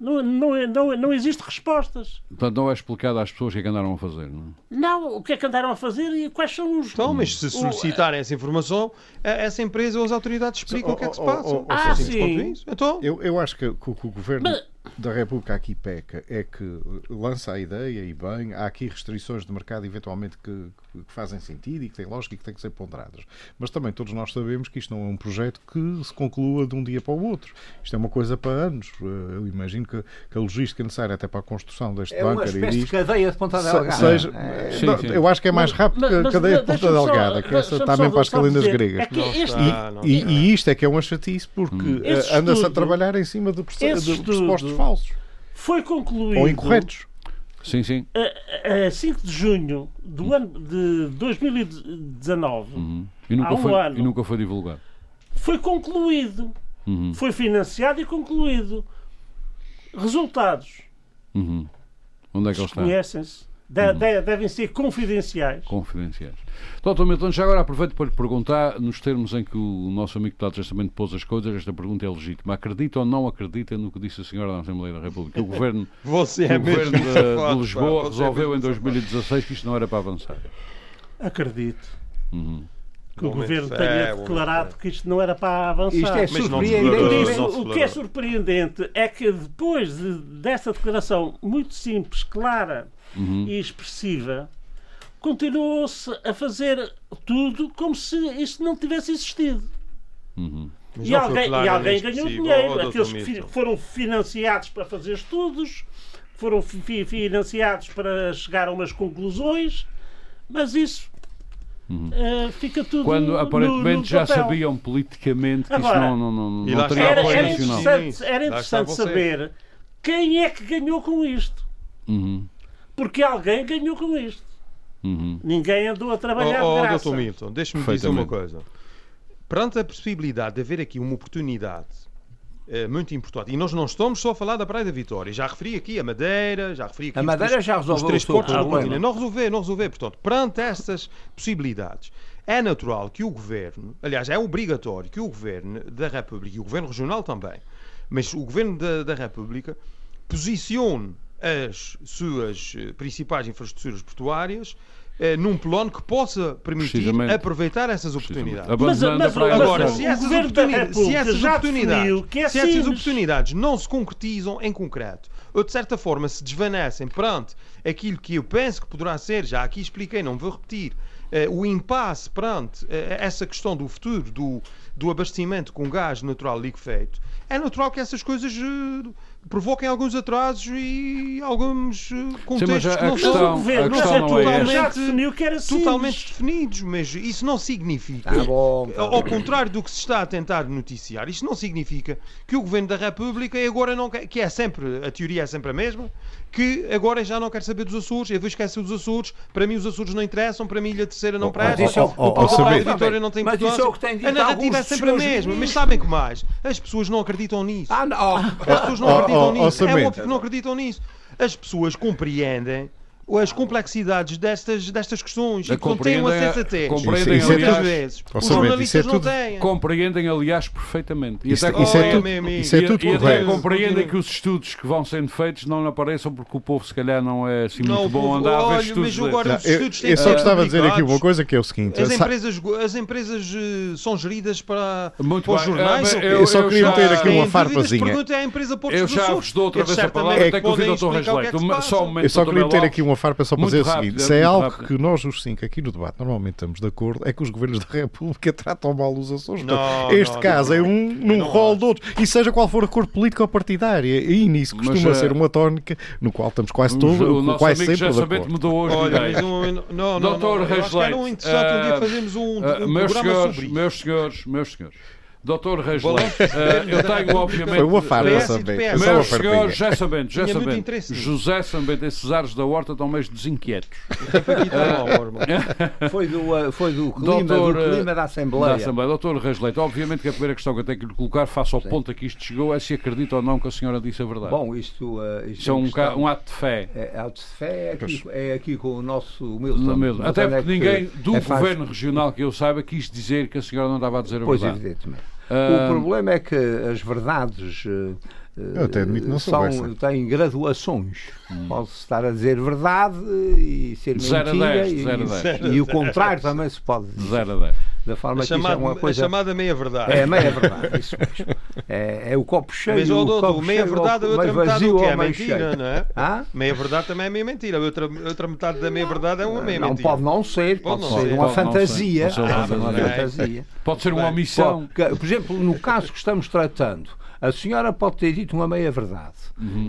Não, não, não, não existe respostas. Portanto, não é explicado às pessoas o que é que andaram a fazer. Não é? Não, o que é que andaram a fazer e quais são os. Então, mas se o- solicitarem essa informação, essa empresa ou as autoridades explicam Oh, o que é que se passa. oh, É Ah, sim. Então, Eu, eu acho que, que o que o governo. Mas- da República aqui peca é que lança a ideia e bem, há aqui restrições de mercado eventualmente que, que fazem sentido e que têm lógica e que têm que ser ponderadas. Mas também todos nós sabemos que isto não é um projeto que se conclua de um dia para o outro. Isto é uma coisa para anos. Eu imagino que, que a logística necessária até para a construção deste é bunker uma espécie de cadeia de ponta delgada. Seja, é, sim, sim. Eu acho que é mais rápido mas, que a cadeia de ponta delgada, que essa está mesmo para as calendas gregas. É este, está, e, e, e, isto é que é uma chatice porque hum. anda-se a trabalhar em cima de, de pressupostos falsos. Foi concluído. Ou incorretos. Sim, sim. A, a 5 de junho do ano de 2019, uhum. e, nunca um foi, ano, e nunca foi divulgado. Foi concluído. Uhum. Foi financiado e concluído. Resultados. Uhum. Onde é que eles estão? Conhecem-se. De, uhum. de, devem ser confidenciais. Confidenciais. Doutor Milton, já agora aproveito para lhe perguntar, nos termos em que o nosso amigo Tato justamente pôs as coisas, esta pergunta é legítima. Acredita ou não acredita no que disse a senhora da Assembleia da República? O governo, Você é o governo de, de, Lisboa pá, resolveu em 2016 que isto não era para avançar. Acredito. Uhum que o governo tenha declarado que isto não era para avançar. Isto é surpreendente. Isso, o que é surpreendente é que depois de, dessa declaração muito simples, clara uhum. e expressiva, continuou-se a fazer tudo como se isto não tivesse existido. Uhum. E alguém, e alguém ganhou dinheiro. Aqueles que foram financiados para fazer estudos, foram fi financiados para chegar a umas conclusões, mas isso Uhum. Uh, fica tudo Quando aparentemente no, no já sabiam politicamente que Agora, isso não, não, não, não teria era, era interessante, era interessante saber quem é que ganhou com isto. Uhum. Porque alguém ganhou com isto. Uhum. Ninguém andou a trabalhar oh, oh, de graça. Doutor Milton, deixe-me dizer uma coisa. Perante a possibilidade de haver aqui uma oportunidade muito importante, e nós não estamos só a falar da Praia da Vitória, já referi aqui a Madeira, já referi aqui a Madeira três, já resolveu os três portos do continente. Não resolver, não resolver. Portanto, perante essas possibilidades, é natural que o Governo, aliás, é obrigatório que o Governo da República e o Governo Regional também, mas o Governo da, da República posicione as suas eh, principais infraestruturas portuárias eh, num plano que possa permitir aproveitar essas oportunidades. Mas, mas, agora, se essas, oportunidades, se essas oportunidades, é se essas oportunidades não se concretizam em concreto, ou de certa forma se desvanecem perante aquilo que eu penso que poderá ser, já aqui expliquei, não vou repetir, uh, o impasse perante uh, essa questão do futuro do, do abastecimento com gás natural liquefeito, é natural que essas coisas provoquem alguns atrasos e alguns eh, contextos Sim, que não questão, são, governo, não são totalmente, é totalmente definidos, mas isso não significa, tá bom, tá ao contrário do que se está a tentar noticiar, isso não significa que o Governo da República agora não quer, que é sempre, a teoria é sempre a mesma, que agora já não quer saber dos Açores, eu vou esquecer dos Açores, para mim os Açores não interessam, para mim Ilha Terceira não presta, é o, o, Porto da Vitória não tem mas importância. Isso é o que tem dito a narrativa é sempre a mesma, mas sabem que mais? As pessoas não acreditam nisso. Ah, não. As pessoas não acreditam acreditam nisso. É óbvio que não acreditam nisso. As pessoas compreendem as complexidades destas, destas questões e contêm uma sensatez. Compreendem, isso, é aliás, os jornalistas é não têm. Compreendem, aliás, perfeitamente. E isso, até, isso, é tudo, isso é tudo e, e até compreendem que os estudos que vão sendo feitos não apareçam porque o povo, se calhar, não é assim muito não, bom andar a ver estudos. Mas agora, os estudos eu, eu só gostava de dizer aqui uma coisa que é o seguinte: as empresas, as empresas uh, são geridas para, muito para os jornais. Eu, eu, só queria meter aqui uma farpazinha. Eu já vos dou outra vez a palavra, até que o Dr. Resleito. Eu só queria meter aqui uma farpa só para dizer seguinte: se é algo rápido. que nós, os cinco, aqui no debate, normalmente estamos de acordo, é que os governos da República tratam mal os Açores. Não, este não, caso não, é um num rol de outros. E seja qual for a cor política ou partidária. E nisso costuma Mas, ser uma tónica no qual estamos quase todos, o nosso quase amigo sempre já sabendo mudou hoje Olha, um, não, não, Doutor não, era um interessante um dia eh, fazermos um, um uh, meus programa senhores, sobre isso. Meus senhores, meus senhores. Doutor Reis uh, eu tenho obviamente. Foi uma farda também. Meus senhores, já sabendo, já sabendo. José Sambento e Cesares da Horta estão meio desinquietos. foi, do, foi do clima, Doutor, do clima da Assembleia. Da Assembleia. Doutor Reis Leite, obviamente que a primeira questão que eu tenho que lhe colocar, face ao Sim. ponto a que isto chegou, é se acredita ou não que a senhora disse a verdade. Bom, isto, uh, isto, isto é um, questão, um, ato de fé. É, ato de fé é aqui, é aqui com o nosso Milton. Até porque é ninguém do é governo regional que eu saiba quis dizer que a senhora não estava a dizer a verdade. Pois, evidentemente. O problema é que as verdades eu até admito, não são, têm graduações. Hum. Pode-se estar a dizer verdade e ser mentira. 10, e, 0 10. e, o contrário também se pode dizer. Zero 10. Da forma a, que chamada, é uma coisa... a chamada meia-verdade. É, meia-verdade, isso mesmo. é, é o copo cheio. Mas, oh, o doutor, copo meia cheio, verdade, a meio outra metade vazio o que é mentira, cheio. não é? Hã? Meia verdade também é meia mentira. Outra, outra metade da meia verdade é uma meia Não, pode não ser, pode, Pode não ser ser. uma fantasia. ser. Pode ser uma Ah, fantasia. uma fantasia. Pode ser uma Pode, omissão. que, por exemplo, no caso que estamos tratando, a senhora pode ter dito uma meia-verdade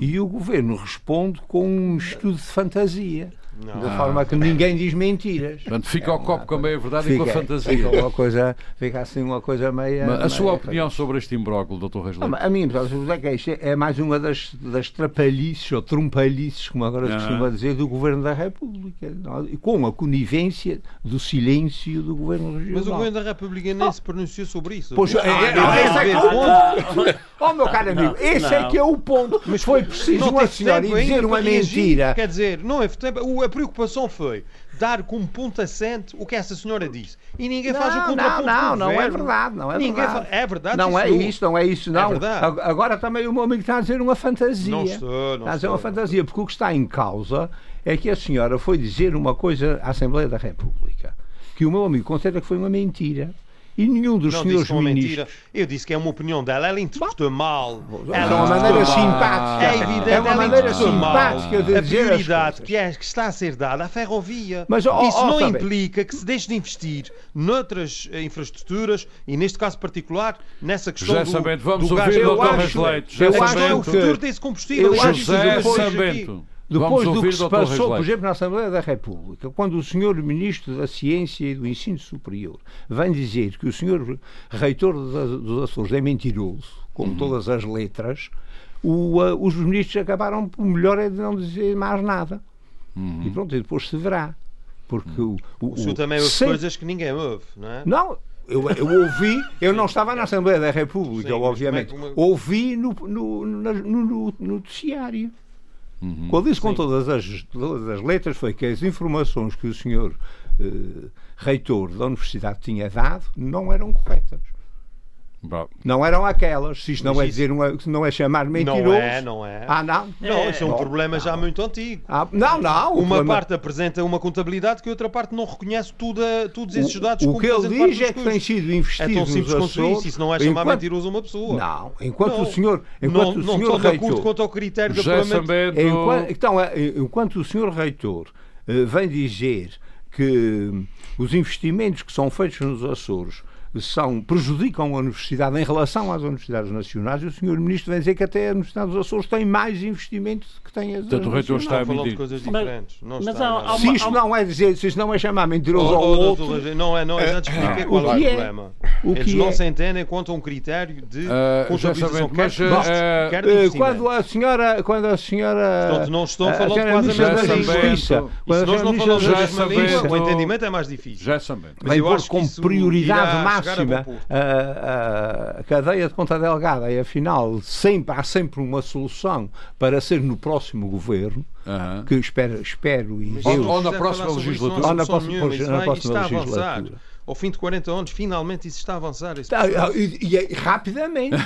e o governo responde com um estudo de fantasia. De forma que ninguém diz mentiras. Portanto, fica É ao copo com a meia verdade e com a fantasia. Fica, uma coisa, fica assim uma coisa meia. Mas a sua meia- opinião sobre este imbróglio, Dr. Reis Ah, A minha opinião é que isto é mais uma das, das trapalhices ou trumpalhices, como agora se Ah. costuma dizer, do Governo da República. não? E Com a conivência do silêncio do Governo Regional. Mas o Governo da República nem se pronunciou sobre isso. Pois, é, Ah, é, não, esse é que é o não, ponto. Oh, meu caro amigo, esse é não. que é o ponto. Mas foi preciso não uma senhora dizer uma mentira. Quer dizer, não é tempo. O- A preocupação foi dar como ponto assente o que essa senhora disse. E ninguém faz o Não, contraponto não, não, não é verdade, não é Ninguém verdade. fa- É verdade, Não é isso, não é isso, não. verdade. Ag- Agora também o meu amigo está a dizer uma fantasia. Não estou, não está a dizer uma estou. fantasia, porque o que está em causa é que a senhora foi dizer uma coisa à Assembleia da República que o meu amigo considera que foi uma mentira. E nenhum dos Não senhores disse uma ministros. mentira. Eu disse que é uma opinião dela. Ela interpretou mal. É Ela uma maneira simpática. É evidente, É uma ela maneira interpretou mal simpática de a prioridade que, é, que está a ser dada à ferrovia. Mas, ó, Isso ó, não implica que se deixe de investir noutras eh, infraestruturas e, neste caso particular, nessa questão José do, Sambento, vamos do ouvir o Eu Dr. natural. Reis acho- Leite. eu José acho do Sambento. que- futuro desse combustível. eu acho que José. Sambento. Depois Vamos do que se o. Reis passou, por exemplo, na Assembleia da República, quando o senhor Ministro da Ciência e do Ensino Superior vem dizer que o senhor Reitor dos Açores é mentiroso, com todas as letras, o, ah, os ministros acabaram por melhor é de não dizer mais nada. E pronto, e depois se verá. Porque o, o, O senhor também o- ouve coisas que ninguém ouve, não é? Não, eu, eu ouvi, eu não estava na Assembleia da República, Sim, obviamente. é uma- Ouvi no, no, no, no, no noticiário. Uhum. Quando disse com todas as, todas as letras foi que as informações que o senhor eh, reitor da universidade tinha dado não eram corretas. Bom, Não eram aquelas. Se isto não Mas é isso- dizer uma, não é chamar mentiroso. Não é, não é. Ah, não? Não, isso é um Não, problema já não. muito antigo. Ah, não, não. Uma problema- parte apresenta uma contabilidade que a outra parte não reconhece tudo a- todos esses o, dados o como que ele diz é que tem sido É investido tão nos simples quanto Açores. isso. Isso não é chamar enquanto- mentiroso uma pessoa. Não, enquanto Não. o senhor, enquanto não, o não senhor acordo reitor, quanto ao critério do José Parlamento. Enquanto, então, é, enquanto o senhor reitor eh, vem dizer que hum, os investimentos que são feitos nos Açores são, prejudicam a universidade em relação às universidades nacionais, e o senhor ministro vem dizer que até a Universidade dos Açores tem mais investimentos que tem as Portanto, o reitor está a falando de coisas Mas- diferentes. Mas está há- há Se uma- isto não é dizer, se isto não é chamar mentiroso Oh, ao oh, outro, doutor não é, não, eu já te expliquei qual é o é? problema. o Eles que não é? se entendem quanto a um critério de Ah, contabilização, quer mas, de custos, ah, quer de Eh, quando a senhora quando a senhora Portanto, não estão a falando senhora quase a mesma. Justiça, E se nós não falamos da mesma língua, o entendimento é mais difícil. Já Sambento. Mas eu acho que como prioridade irá chegar a máxima porto. a, a cadeia de Ponta Delgada e afinal sempre, há sempre uma solução para ser no próximo governo Aham. que espero, espero e Mas Ou- se Deus ou na próxima legislatura. Ou na próxima- na próxima legislatura. Ao fim de 40 anos, finalmente isso está a avançar. Tá, processo. e, e é rapidamente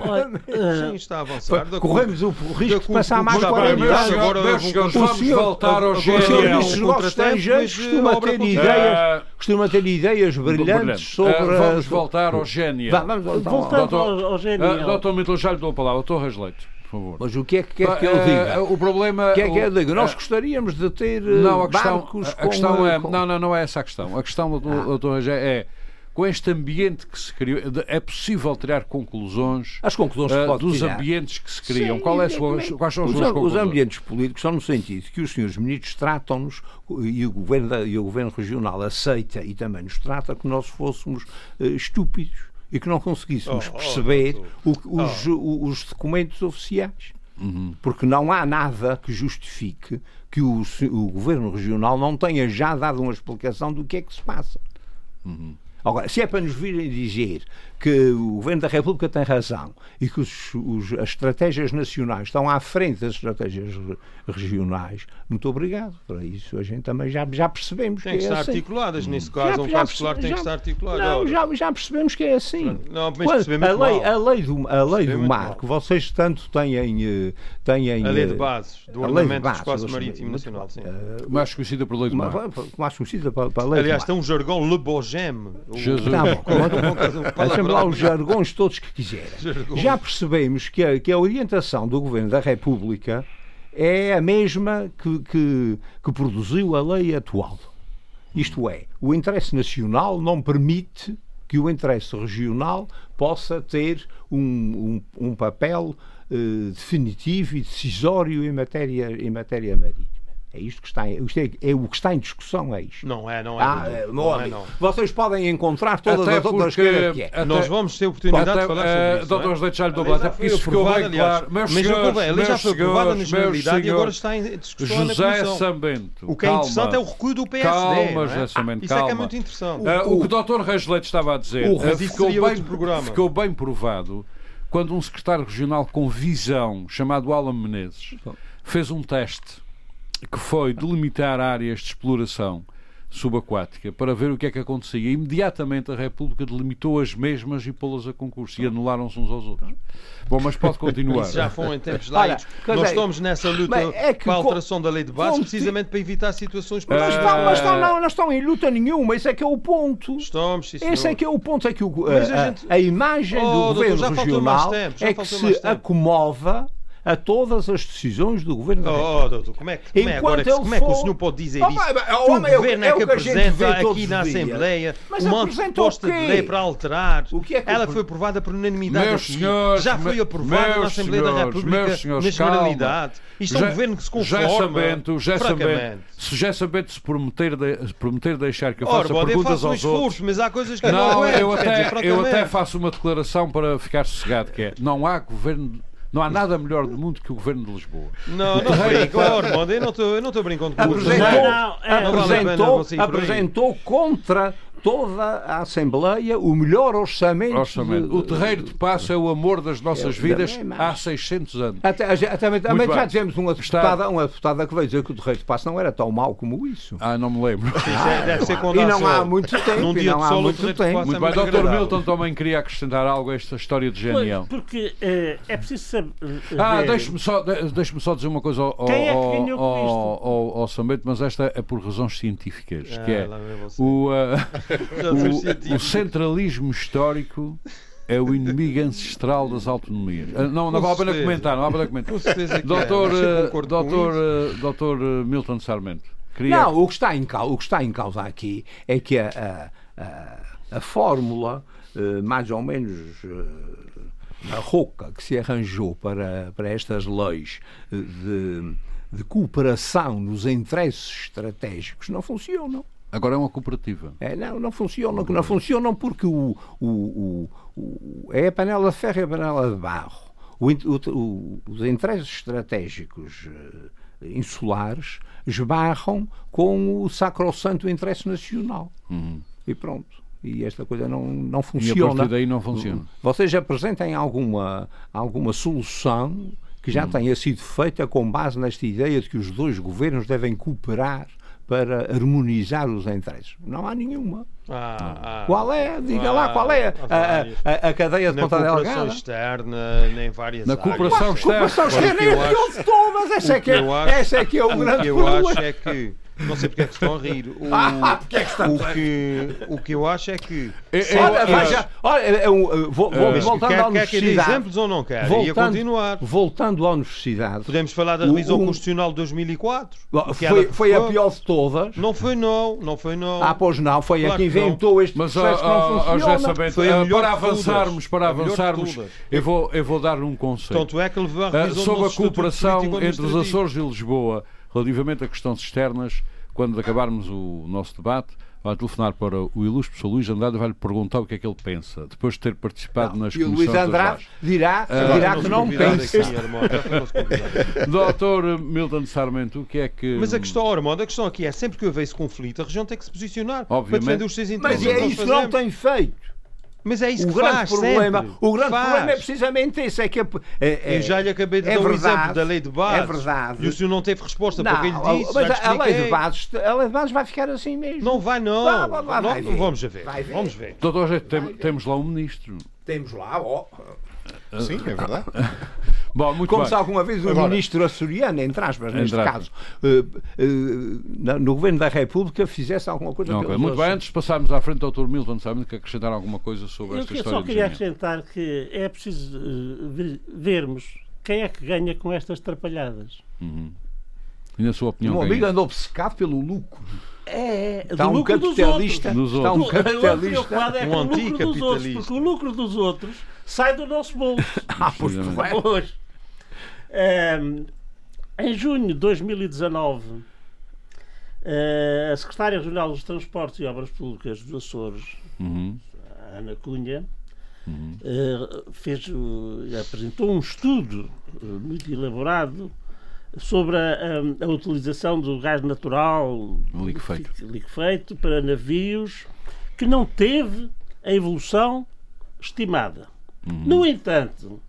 Olha, eh, Sim, está a avançar. Corremos o risco de passar mais que está 40 bem, meus mas anos. agora vamos voltar ao agora O GNL. senhor ministro dos negócios contratempo, estrangeiros costuma ter ideias costuma ter ideias brilhantes brilhante. sobre vamos voltar ao GNL. Vamos voltar ao- GNL. Doutor Milton, já lhe dou a palavra. Doutor Reis Leite, favor. Mas o que é que quer que eu Ah, diga? ah, O problema. O que é que eu o- digo? Nós ah, gostaríamos de ter eh, Não, a questão, barcos a, com, questão eh, é. com- Não, não, não é essa a questão. A questão do Ah. doutor Rogério é. Com este ambiente que se criou, é possível tirar conclusões As conclusões ah, pode dos tirar. ambientes que se criam. Sim, Qual é evidentemente. quais são as os, suas am- os conclusões? ambientes políticos são no sentido que os senhores ministros tratam-nos e o, governo da- e o governo regional aceita e também nos trata que nós fôssemos eh, estúpidos e que não conseguíssemos Oh, oh, perceber doutor. o que- os, os documentos oficiais. Porque não há nada que justifique que o, o governo regional não tenha já dado uma explicação do que é que se passa. Agora, se é para nos virem dizer que o Governo da República tem razão e que os- os- as estratégias nacionais estão à frente das estratégias re- regionais, muito obrigado. Para isso a gente também já, já percebemos Tem que, que é estar assim. articuladas. Nesse Já- caso, um já caso perce- claro tem já- que estar articulado. Não, já, já percebemos que é assim. Não, mas Quando- percebemos a, lei, a lei do, a lei do mar, mal. que vocês tanto têm. eh, têm A lei de eh, bases do a lei de ordenamento do espaço marítimo nacional. Sim. eh, Mais conhecida por lei do mar. mais conhecida para, para a lei Aliás, do tem mar. um jargão Le Bogem. Jesus. Tá bom. Lá os jargões todos que quiserem. Já percebemos que a, que a orientação do Governo da República é a mesma que, que, que produziu a lei atual. Isto é, o interesse nacional não permite que o interesse regional possa ter um, um, um papel uh, definitivo e decisório em matéria, em matéria marítima. É isto que está, isto é, é, o que está em discussão, é isto. Não é, não é. Ah, não, não, não, é, não. Vocês podem encontrar todas Até as outras coisas que é. até- Nós vamos ter oportunidade Até, de falar eh, sobre isso. não é? Doutor, deixar-lhe dobrar, até porque isso ficou bem claro. Meus Mas senhores, a lei já foi aprovada na meus e agora está em discussão na José Comissão. Sambento. O que é calma. interessante é o recuo do PSD. Calma, não é? José Sambento, Isso é que é muito interessante. Ah, o que o Dr. Reis Leite estava a dizer ah, bem, ficou bem provado quando um secretário regional com visão, chamado Alan Menezes, fez um teste que foi delimitar áreas de exploração subaquática para ver o que é que acontecia. E imediatamente a República delimitou as mesmas e pô-las a concurso e anularam-se uns aos outros. Bom, mas pode continuar. Isso já foi em tempos laicos. Nós dizer, estamos nessa luta é que para a alteração da lei de base precisamente para evitar situações Ah, Mas para estão, mas estão, não, não estão em luta nenhuma, esse é que é o ponto. Estamos, sim, Esse é que é o ponto, é que o, a a, a- gente- a imagem Oh, do doutor, governo regional é que se acomova a todas as decisões do governo da República. Oh, doutor, como é, que, como é, agora, que- ele como é que o for- senhor pode dizer Oh, isso? Que oh, o é governo é é que que a gente apresenta aqui na. Assembleia Mas uma proposta de lei para alterar. O que é que Ela foi aprovada por unanimidade Meus aqui. senhores, Já foi aprovada na Assembleia da senhores, República meus senhores, na generalidade. Isto é um Já- governo que se Já conforma. Já Sambento, francamente. se já Sambento se prometer, de- prometer deixar que eu Ora, faça eu perguntas faço um aos outros. esforço, mas há coisas que Não, não, eu até, eu até faço uma declaração para ficar sossegado, que é não há governo, não há nada melhor do mundo que o governo de Lisboa. Não, não brinco, oh, Ormond, eu não estou eu não estou brincando com isso. Apresentou, Não, não, é- Não vale a pena apresentou, apresentou contra toda a Assembleia o melhor orçamento. Orçamento. de- O terreiro de passo é o amor das nossas Eu vidas também, mas- há 600 anos. Até, até, até, também já tivemos uma Está- deputada, uma deputada que veio dizer que o terreiro de passo não era tão mau como isso. Ah, não me lembro. É- deve ser quando E não há muito tempo, Num dia não há muito tempo. Muito é bem, Dr. Milton também queria acrescentar algo a esta história de Pois, GNL. porque eh, é preciso saber. Ah, ver- deixe-me só, de- deixe-me só dizer uma coisa ao, ao, Quem é que ao, ganhou com isto? ao, ao, ao Sambento, mas esta é por razões científicas, Ah, que é o, ah, Já o, o centralismo histórico é o inimigo ancestral das autonomias. Ah, Não, não vale a pena comentar, não vale a pena comentar. Com certeza que é, Doutor, com doutor, isso. ah, doutor ah, Milton Sarmento, queria... Não, o que está em causa, o que está em causa aqui é que a, a, a, a fórmula, eh, mais ou menos eh, a roca que se arranjou para, para estas leis eh, de, de cooperação nos interesses estratégicos não funcionam. Agora é uma cooperativa. É, não, não funcionam, não funcionam porque o, o, o, é a panela de ferro e a panela de barro. Os interesses estratégicos eh, insulares esbarram com o sacrossanto interesse nacional. E pronto. E esta coisa não, não E a funciona. partir daí não funciona. Vocês apresentem alguma, alguma solução que já tenha sido feita com base nesta ideia de que os dois governos devem cooperar para harmonizar os interesses. Não há nenhuma. Ah, ah. Qual é? Diga lá, qual é a, a, a, a cadeia de Na Ponta cooperação Delgada? externa, nem várias Na áreas. cooperação externa. Cooperação externa eu é a acho- pior de todas. Essa é que é, acho- essa é, que é o O grande que eu problema. acho é que. Não sei porque é que estão a rir. O, Ah, porque é que estão o, que, o que eu acho é que. Eu- se- Olha, eu- veja, olha, é uh, vou, vou- Mas voltando quer, à quer universidade. exemplos ou não quer? Ia Voltando, continuar. voltando à universidade. Podemos falar da revisão o- constitucional de 2004? o que ela Foi, foi a pior de todas. Não foi não, não foi não. Ah, pois não, foi Claro a não. Inventou este Mas, processo que ó, não ó, ó, funciona. Foi a para avançarmos, para A avançarmos, eu vou, eu vou dar um conceito. Tanto é que a do sobre a cooperação entre os. Açores e Lisboa relativamente a questões externas, quando acabarmos o nosso debate, vai telefonar para o ilustre Sr. Luís Andrade e vai-lhe perguntar o que é que ele pensa, depois de ter participado nas E o comissões Luís Andrade dirá, Já dirá que não pensa. Doutor Milton Sarmento, o que é que... Mas a questão, Armando, a questão aqui é sempre que houver esse conflito, a região tem que se posicionar Obviamente. para defender os seus Mas interesses. é Nós isso que não tem feito. Mas é isso O que grande, faz problema, sempre. o grande Faz. problema é precisamente esse. É que é, é, Eu já lhe acabei de é dar um verdade, exemplo da lei de base. É verdade. E o senhor não teve resposta Não, para o que ele disse. mas a, lei de bases, a lei de bases vai ficar assim mesmo. Não vai, não. Vai ver. vamos ver. Vai ver. Vamos ver. Doutor, já tem- temos lá um ministro. Temos lá, ó. Sim, é verdade. Bom, muito Como bem. se alguma vez o Agora- ministro açoriano, entre aspas, neste Entre caso, eh, na- no governo da República, fizesse alguma coisa Não, pelos ok. Muito bem, antes de passarmos à frente, Dr. Milton, sabe que acrescentar alguma coisa sobre Eu esta história só de queria acrescentar que é preciso eh, ver- vermos quem é que ganha com estas trapalhadas. E na sua O opinião, meu quem amigo é? andou obcecado pelo lucro. É, Está do um lucro dos capitalista. outros. Dos Está um outros. O- o capitalista. preocupado é Um com o lucro dos outros, anticapitalista. porque o lucro dos outros sai do nosso bolso. Ah, pois. Pois. Em junho de 2019, eh, a Secretária Regional dos Transportes e Obras Públicas dos Açores, Uhum. a Ana Cunha, eh, fez, apresentou um estudo eh, muito elaborado sobre a, a- a utilização do gás natural Liquefeito. liquefeito para navios que não teve a evolução estimada. No entanto,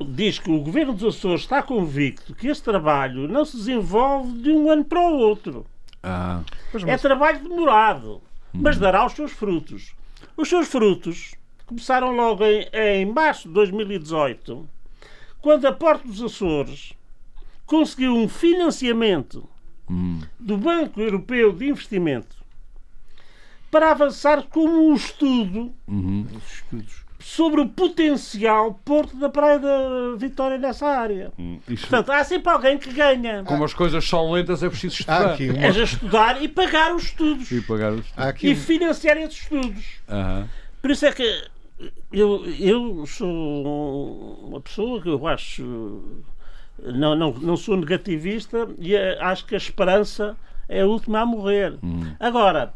diz que o governo dos Açores está convicto que este trabalho não se desenvolve de um ano para o outro. Ah, Pois, É mas- trabalho demorado, mas dará os seus frutos. Os seus frutos começaram logo em, em março de 2018, quando a Porto dos Açores conseguiu um financiamento do Banco Europeu de Investimento para avançar com um estudo sobre o potencial porto da Praia da Vitória nessa área. isso, Portanto, há sempre alguém que ganha. como as coisas são lentas, é preciso estudar. aqui, uma, É já estudar e pagar os estudos. E pagar os... aqui E financiar esses estudos. Aham. Por isso é que eu, eu sou uma pessoa que eu acho. Não, não, não sou negativista e eh, acho que a esperança é a última a morrer. Agora,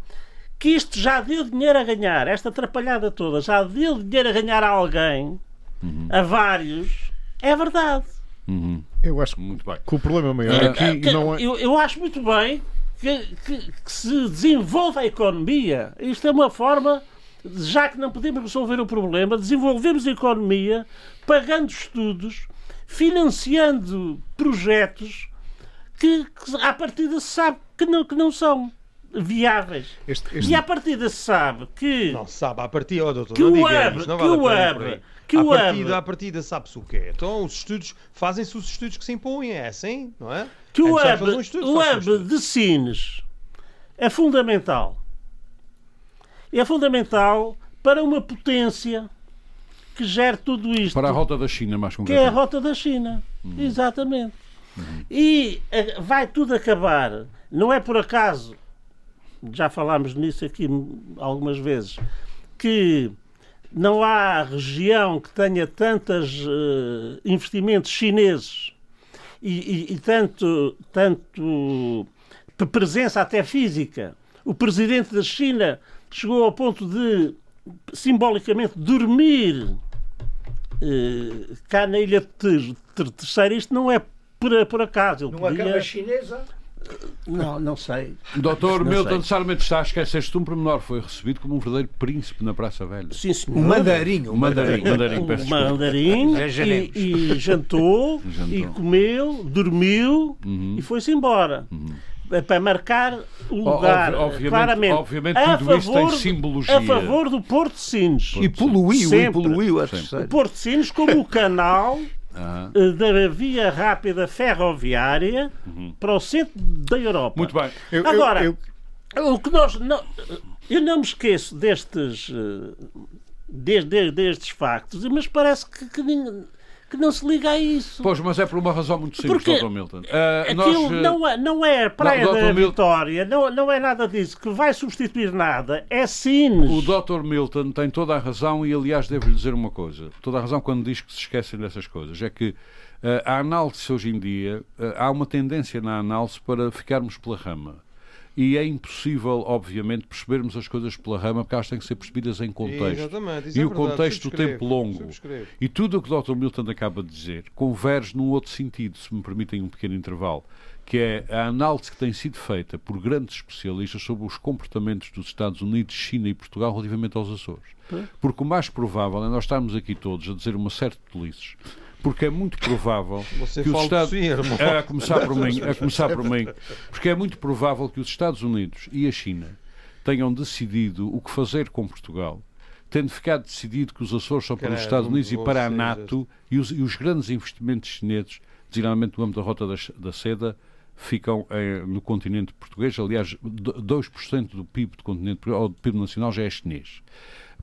que isto já deu dinheiro a ganhar, esta atrapalhada toda, já deu dinheiro a ganhar a alguém, a vários, é verdade. Uhum. eu acho Muito bem. que o problema maior É, aqui Que- não é. eu, eu acho muito bem que, que- que se desenvolva a economia. Isto é uma forma, já que não podemos resolver o problema, desenvolvemos a economia pagando estudos, financiando projetos que, que à partida se sabe que não, que não são viáveis. Este, este- E à partida se sabe que Não se sabe, a partida, oh, doutor, Que não o não que vale o que a o partida, a partida sabe-se o quê? Então os estudos, fazem-se os estudos que se impõem, é assim, não é? que o hub, um estudo, o um estudo. de Sines é fundamental. É fundamental para uma potência que gere tudo isto. Para a rota da China, mais que é a concretamente. rota da China. Exatamente. E eh, vai tudo acabar. Não é por acaso, já falámos nisso aqui algumas vezes, que não há região que tenha tantos investimentos chineses e, e- e tanto, tanto presença até física. O presidente da China chegou ao ponto de simbolicamente dormir eh, cá na ilha de Ter- Ter- Terceira. Isto não é por, por acaso. Ele Numa podia- cama chinesa? Não, não sei. Doutor Não Milton sei. Sarmento está a esquecer-se um pormenor. Foi recebido como um verdadeiro príncipe na Praça Velha. Sim, senhor. O mandarinho. O mandarim, mandarim, O peço desculpa. mandarim É e, janeiro. e jantou, Jantou. e comeu, dormiu Uhum. e foi-se embora. É Para marcar o lugar, obvi- obviamente- claramente, obviamente a tudo isto tem favor- simbologia. A favor do Porto de Sines. E poluiu, e Sempre. poluiu a. O Porto de Sines como o canal Eh, da via rápida ferroviária para o centro da Europa. Muito bem. eu- eu- Agora, eu- o que nós não, eu não me esqueço destes, eh, de- de- destes factos, mas parece que, que nin- que não se liga a isso. Pois, mas é por uma razão muito simples, Porque Dr. Milton. Ah, Aquilo nós, não, é, não é Praia Não, Dr. da Vitória, não, não é nada disso que vai substituir nada, é Sines. O Dr. Milton tem toda a razão e, aliás, devo-lhe dizer uma coisa. Toda a razão quando diz que se esquecem dessas coisas. É que eh, a análise hoje em dia, eh, há uma tendência na análise para ficarmos pela rama. E é impossível, obviamente, percebermos as coisas pela rama porque elas têm que ser percebidas em contexto. Exatamente, isso e é o verdade, contexto do tempo longo. subscrevo. E tudo o que o Dr. Milton acaba de dizer converge num outro sentido, se me permitem um pequeno intervalo, que é a análise que tem sido feita por grandes especialistas sobre os comportamentos dos Estados Unidos, China e Portugal relativamente aos Açores. Porque o mais provável é nós estarmos aqui todos a dizer uma série de tolices. Porque é muito provável Você que os Estados... si, irmão. a começar por mim, a começar por mim, porque é muito provável que os Estados Unidos e a China tenham decidido o que fazer com Portugal, tendo ficado decidido que os Açores são para os Estados Unidos e para a NATO, e os, e os grandes investimentos chineses, designadamente no âmbito da Rota da, da Seda, ficam eh, no continente português. Aliás, do- 2% do PIB do continente ou do PIB nacional já é chinês.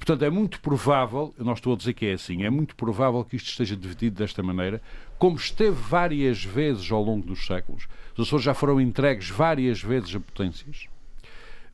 Portanto, é muito provável, eu não estou a dizer que é assim, é muito provável que isto esteja dividido desta maneira, como esteve várias vezes ao longo dos séculos. Os Açores já foram entregues várias vezes a potências,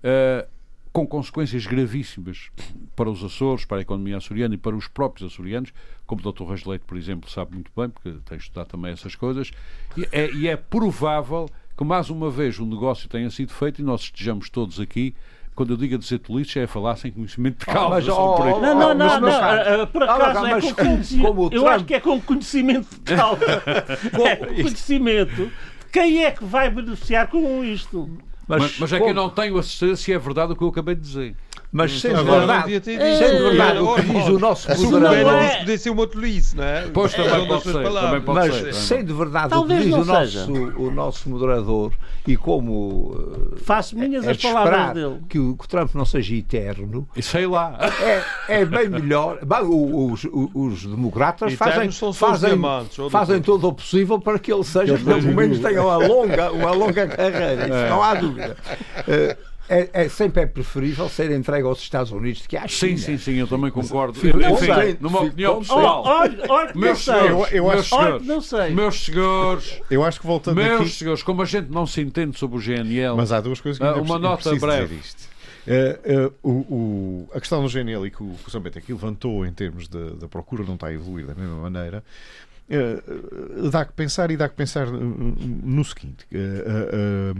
eh, com consequências gravíssimas para os Açores, para a economia açoriana e para os próprios açorianos, como o Dr. Reis Leite, por exemplo, sabe muito bem, porque tem estudado também essas coisas, e é, e é provável que mais uma vez o negócio tenha sido feito e nós estejamos todos aqui. Quando eu digo a dizer tolices, é a falar sem conhecimento de causa. mas, só por aí. oh, Não, não, mas, não, não. ah, ah, Por acaso cá, é mas com como- conhecimento. Eu Trump- acho que é com conhecimento de causa. é com conhecimento de quem é que vai beneficiar com isto. Mas, mas é que eu não tenho a certeza se é verdade o que eu acabei de dizer. Mas sendo Agora não verdade, É, verdade o que diz o nosso governo é- podia ser uma tolice, não é? Pois também pode ser, palavras. também pode Mas ser. sendo verdade Talvez o que diz o nosso, o nosso moderador e como uh, Faço minhas é as de palavras dele. que o, que o Trump não seja eterno, E sei lá. é, é bem melhor. Bem, os, os- os democratas Eternos fazem, fazem, diamantes, fazem todo o possível para que ele seja, pelo menos tenha uma longa, uma longa carreira. Isso não há dúvida. Uh, é, é sempre é preferível ser entregue aos Estados Unidos do que à Sim, China. sim, sim, eu também concordo. Fico Enfim, contente, numa opinião pessoal. Olha, olha que não Meus sei. senhores, Eu- eu meus senhores, não sei. meus senhores, Eu acho que voltando meus aqui. senhores, como a gente não se entende sobre o GNL, Mas há duas coisas que Ah, ainda uma preciso- nota breve. dizer isto. Eh, eh, o, o- a questão do GNL e que o, que o aqui levantou em termos da da procura não está a evoluir da mesma maneira. Eh, eh, dá que pensar e dá que pensar no seguinte: eh,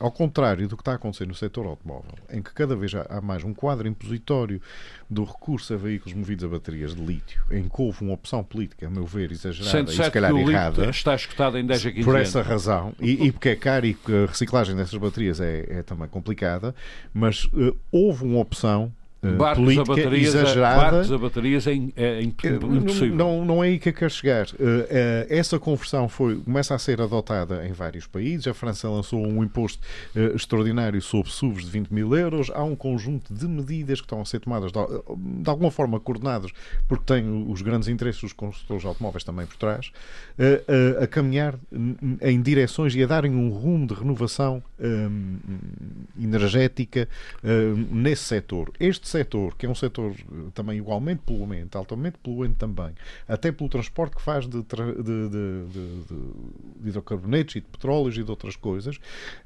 ao contrário do que está a acontecer no setor automóvel, em que cada vez há mais um quadro impositório do recurso a veículos movidos a baterias de lítio, em que houve uma opção política, a meu ver, exagerada e se calhar errada. está escutado em 10 a 15 Por anos. essa razão, e, e porque é caro e que a reciclagem dessas baterias é, é também complicada, mas houve uma opção eh, Barcos a política baterias, exagerada. barcos a baterias é, é imp- impossível. Não, não é aí que eu quero chegar. Eh, eh, essa conversão foi, começa a ser adotada em vários países. A França lançou um imposto extraordinário sobre SUVs de 20 mil euros. Há um conjunto de medidas que estão a ser tomadas de, al- de alguma forma coordenadas, porque têm os grandes interesses dos construtores de automóveis também por trás, a caminhar em direções e a darem um rumo de renovação hum, energética nesse setor. Este setor, que é um setor eh, também igualmente poluente, altamente poluente também, até pelo transporte que faz de, de, de- de- hidrocarbonetos e de petróleos e de outras coisas,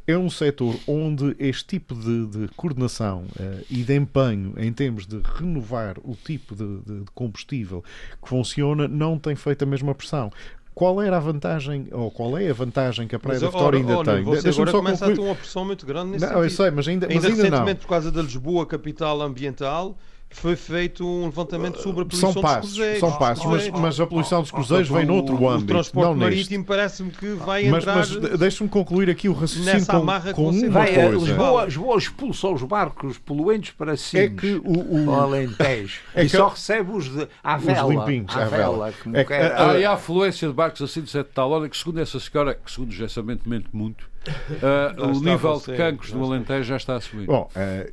é um setor onde este tipo de, de coordenação eh, e de empenho em termos de renovar o tipo de combustível que funciona não tem feito a mesma pressão. Qual era a vantagem, ou qual é a vantagem que a Praia Mas, da Vitória ainda ora, tem? Você agora só começa a concluir. ter uma pressão muito grande nesse Não, eu sentido. sei, mas ainda, mas Ainda ainda não. recentemente, por causa da Lisboa, capital ambiental, foi feito um levantamento sobre a poluição São dos passos, cruzeiros. são passos, mas, Cruzeiros. mas a poluição dos cruzeiros vem noutro o, âmbito, O transporte não neste. marítimo parece-me que vai Mas, entrar... mas de- deixa-me concluir aqui o raciocínio Nessa com, com uma vai, eh, coisa. Lisboa, Lisboa expulsa os barcos poluentes para cima. É que o, o- O Alentejo. É e que- só recebe os de, à Os vela. limpinhos, à à vela. É que- Há, e há afluência de barcos assim de certa tal hora que, segundo essa senhora, que segundo o gessamento mente muito, Já o nível de cancros está. Alentejo já está a subir. Bom, eh,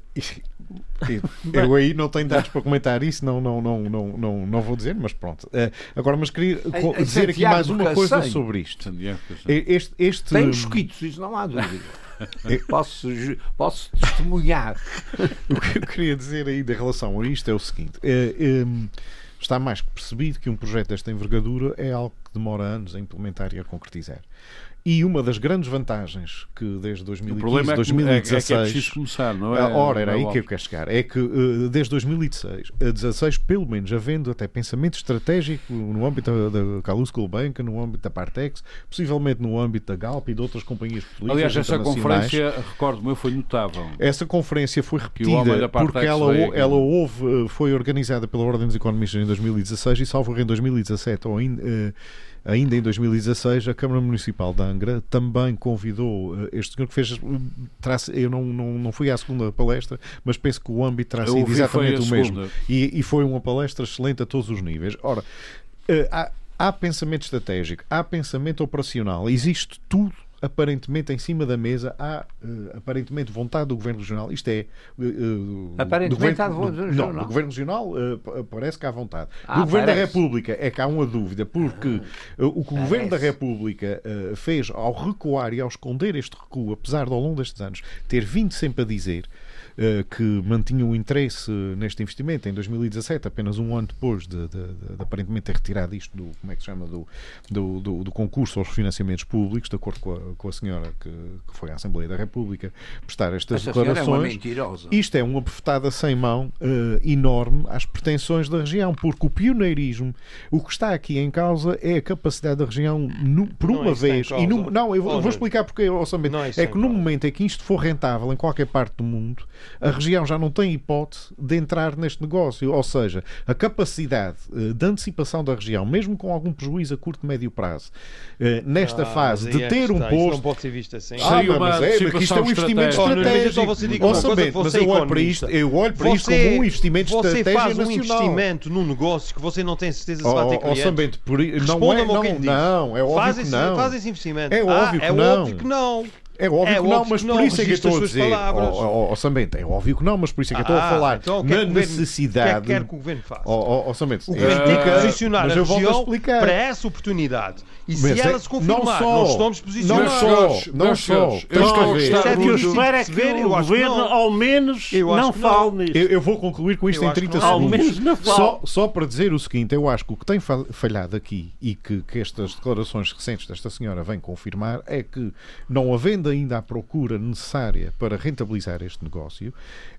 eu aí não tenho dados para comentar isso, não, não, não, não, não, não vou dizer, mas pronto. Eh, agora, mas queria em dizer aqui mais uma coisa sobre isto. Este, este, Tem mosquitos, isso não há dúvida. posso, posso testemunhar. O que eu queria dizer aí em relação a isto é o seguinte: é, é, está mais que percebido que um projeto desta envergadura é algo que demora anos a implementar e a concretizar. E uma das grandes vantagens que desde O 2015, problema é que, é, é que é 2016 preciso começar, não é? Ah, ora, era é aí que eu quero chegar. É que eh, desde 2016 a 16, pelo menos, havendo até pensamento estratégico no âmbito da, da Calus Bank, no âmbito da Partex, possivelmente no âmbito da Galp e de outras companhias petrolíferas Aliás, essa conferência, recordo-me, foi notável. Essa conferência foi o repetida porque ela, veio ela houve, eh, foi organizada pela Ordem dos Economistas em 2016 e, salvo em 2017 ou ainda, eh, ainda em 2016, a Câmara Municipal de Angra também convidou eh, este senhor que fez. Eu não, não, não fui à segunda palestra, mas penso que o âmbito foi exatamente o mesmo. E, e foi uma palestra excelente a todos os níveis. Ora, eh, há, há pensamento estratégico, há pensamento operacional, existe tudo aparentemente em cima da mesa há uh, aparentemente vontade do Governo Regional. Isto é. Uh, aparentemente há vontade do, Não, do Governo Regional uh, parece que há vontade. Ah, do Governo parece. da República é que há uma dúvida, porque o que o Governo da República fez ao recuar e ao esconder este recuo, apesar de ao longo destes anos ter vindo sempre a dizer que mantinham o interesse neste investimento em 2017, apenas um ano depois de, de, de, de aparentemente ter retirado isto do, como é que se chama, do, do, do, do concurso aos financiamentos públicos, de acordo com a, com a senhora que, que foi à Assembleia da República prestar estas Esta declarações. É isto é uma bofetada sem mão uh, enorme às pretensões da região, porque o pioneirismo, o que está aqui em causa é a capacidade da região, no, por não uma vez, e no, não, eu vou, vou explicar porque, oh, é, é que no momento em que isto for rentável em qualquer parte do mundo, a região já não tem hipótese de entrar neste negócio. Ou seja, a capacidade uh, de antecipação da região, mesmo com algum prejuízo a curto e médio prazo, uh, nesta ah, fase de é ter um posto. Isso não pode ser visto assim. Ah, mas, mas é, mas isto é um investimento estratégico. Oh, mas eu olho para isto, eu olho para isto como um investimento você estratégico faz um investimento num negócio que você não tem certeza se vai ter clientes. Oh, Sambento, por, não é, não, não, é óbvio que não. Faz esse investimento. É óbvio ah, que é não. É óbvio é que não, mas por isso é que eu estou a dizer. Ó oh, Sambente, é óbvio que não, mas por isso é que eu estou a falar então, na necessidade. O que é que quer que o governo faça? Ó Sambente, o governo tem que posicionar a região para essa oportunidade. E se ela se confirmar, nós estamos posicionados. Não só, não só. Tens que ver. Eu espero é que o governo, ao menos, não fale nisso. Eu vou concluir com isto em 30 segundos. Ao menos não fale. Só para dizer o seguinte, eu acho que o que tem falhado aqui e que estas declarações recentes desta senhora vêm confirmar é que, não havendo ainda à procura necessária para rentabilizar este negócio,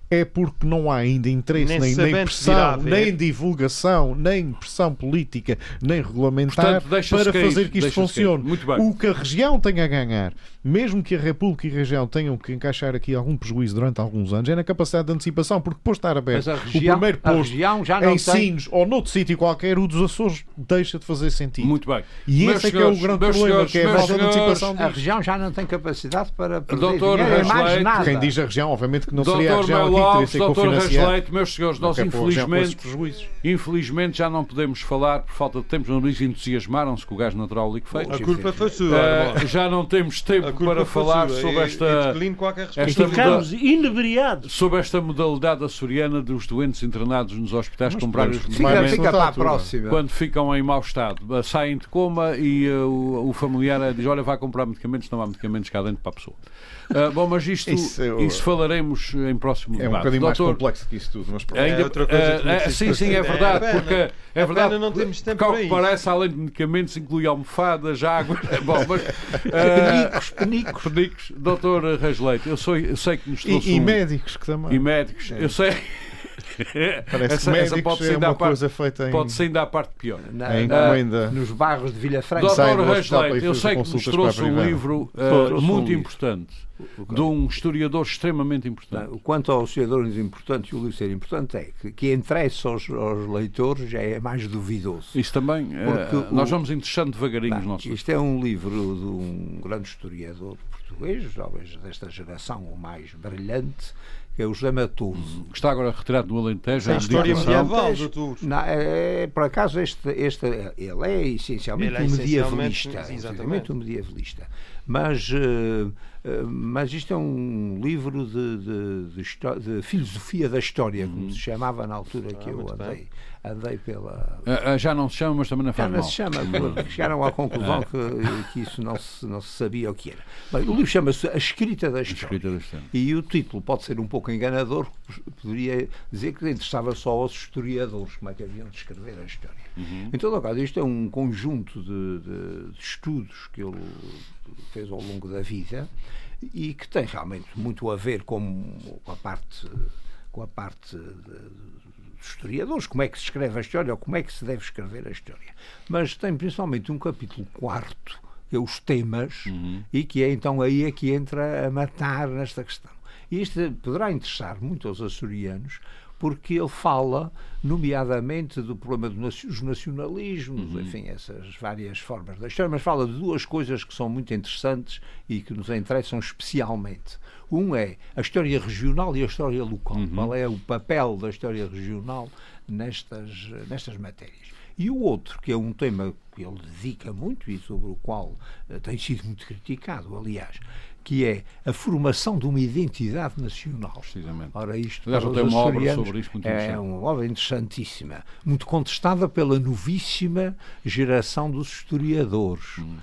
é porque não há ainda interesse, nem, nem, nem pressão, nem divulgação, nem pressão política, nem regulamentar Portanto, para fazer que isto funcione. O que a região tem a ganhar, mesmo que a República e a região tenham que encaixar aqui algum prejuízo durante alguns anos, é na capacidade de antecipação, porque depois de estar aberto região, o primeiro posto em Sines ou noutro sítio qualquer, o dos Açores deixa de fazer sentido. Muito bem. E meus esse senhores, é que é o grande problema, senhores, que é a falta de antecipação. A região já não tem capacidade para perder Doutor dinheiro, é mais nada. Quem diz a região, obviamente que não seria a região Lopes, doutor Rasleito, meus senhores, nós infelizmente, infelizmente já não podemos falar por falta de tempo. Os jornalistas entusiasmaram-se com o gás natural liquefeito. A culpa foi sua. Uh, já não temos tempo para falar sua. sobre esta. esta Ficamos inebriados. Sobre esta modalidade açoriana dos doentes internados nos hospitais Mas, comprar os medicamentos. Fica, para a próxima. Quando ficam em mau estado, saem de coma e uh, o, o familiar diz: Olha, vai comprar medicamentos, não há medicamentos cá dentro para a pessoa. Uh, bom, mas isto, isso, eu, isso, falaremos em próximo é debate. É um bocadinho Doutor, mais complexo que isso tudo, mas pronto. Ainda, é outra coisa uh, uh, sim, sim, é verdade, é, porque é, é verdade. não temos tempo para isso. parece, além de medicamentos, inclui almofadas, água. bom, mas, penicos, penicos. Penicos. Doutor Rasleito, eu, sou, eu sei que nos trouxe. E, e médicos que também. E médicos, eu sei. Parece essa, que essa pode ser é uma coisa feita em... Pode ser ainda a parte pior. Na, encomenda. nos barros de Vilha Franca. Doutor Rasleito, eu sei que nos trouxe um livro uh, muito importante de um historiador extremamente importante. Não, quanto aos historiadores importantes, o livro ser importante é que, que interessa aos, aos, leitores já é mais duvidoso. Isso também, uh, nós vamos interessando devagarinho não, os nossos. Isto é um livro de um grande historiador português, talvez desta geração o mais brilhante, que é o José Matoso. Que está agora retirado no Alentejo. A história medieval do Tours. Não, é, é, por acaso, este, este, ele é essencialmente ele é um medievalista. Exatamente um medievalista. Mas, uh, uh, mas isto é um livro de, de, de, de filosofia da história, como uhum. se chamava na altura que ah, eu andei. Bem andei pela. Uh, já não se chama, mas também não faz já mal. se chama, chegaram à conclusão que, que isso não se, não se sabia o que era. Bem, o livro chama-se A Escrita da História. Escrita da História. E o título pode ser um pouco enganador, poderia dizer que interessava só aos historiadores como é que haviam de escrever a história. Uhum. Em todo caso, isto é um conjunto de, de, de estudos que ele fez ao longo da vida e que tem realmente muito a ver com, a parte com a parte de, historiadores, como é que se escreve a história ou como é que se deve escrever a história. Mas tem principalmente um capítulo quarto, que é os temas, uhum. e que é então aí é que entra a matar nesta questão. E isto poderá interessar muito aos açorianos, porque ele fala, nomeadamente, do problema dos nacionalismos, uhum. enfim, essas várias formas da história, mas fala de duas coisas que são muito interessantes e que nos interessam especialmente. Um é a história regional e a história local. Uhum. Qual é o papel da história regional nestas, nestas matérias? E o outro, que é um tema que ele dedica muito e sobre o qual uh, tem sido muito criticado, aliás, que é a formação de uma identidade nacional. Precisamente. Ora, isto Aliás, para uma obra sobre isto muito é uma obra interessantíssima, muito contestada pela novíssima geração dos historiadores. Hum.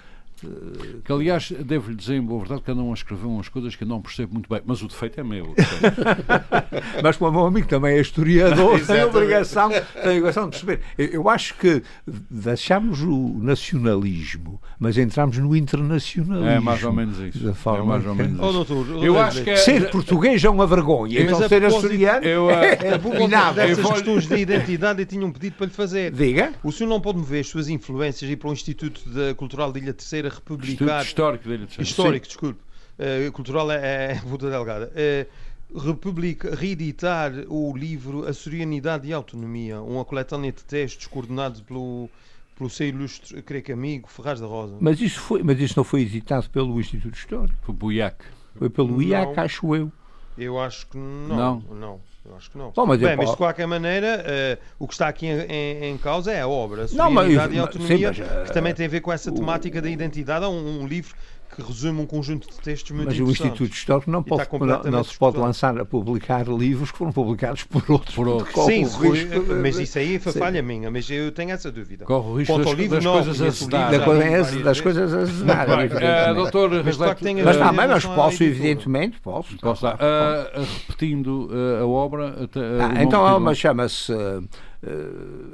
Que, aliás, devo-lhe dizer em boa verdade que andam a escrever umas coisas que eu não percebo muito bem, mas o defeito é meu. Mas como o meu amigo também é historiador, tem a obrigação, tem obrigação de perceber. Eu, eu acho que deixamos o nacionalismo, mas entramos no internacionalismo. É mais ou menos isso. Da É forma mais ou que- menos Oh, isso. doutor, Eu acho que é. Ser português é uma vergonha, Mas então a ser propósito- açoriano Eu, ah, é A propósito abominável. Eu dessas vou- questões de identidade, eu tinha um pedido para lhe fazer. Diga. O senhor não pode mover as suas influências e ir para o Instituto da Cultural de Ilha Terceira Instituto republicar. Histórico de Histórico, desculpe. Eh, cultural é, é Puta Delgada. Eh, republica, reeditar o livro A Sorianidade e Autonomia, uma coletânea de textos coordenados pelo, pelo seu ilustre, creio que amigo, Ferraz da Rosa. Mas isso, foi, mas isso não foi editado pelo Instituto Histórico, Foi Buiac. foi pelo Não. IAC, acho eu. Eu acho que não. Não? Não, eu acho que não. Bom, mas eu Bem, mas de qualquer maneira, eh, o que está aqui em, em- em causa é a obra, a Não, mas- e mas- Autonomia, sim, mas, eh, que também tem a ver com essa temática da identidade. Há um, um livro que resume um conjunto de textos muito Mas o. Instituto Histórico não, pode, não, não se pode lançar a publicar livros que foram publicados por outros. Por outros. Corre Sim, risco de- mas isso aí foi Sim. falha minha, mas eu tenho essa dúvida. Corre o risco Quanto das, livro, das não, coisas azedarem. da coisa, é- das vezes. coisas a azedar, Bem, evidentemente. eh, doutor Reslete, a Mas bem, mas posso, editora. evidentemente, posso. Posso. Ah, ah, repetindo ah, a obra. ah, Ah, então há título. uma chama-se eh, eh,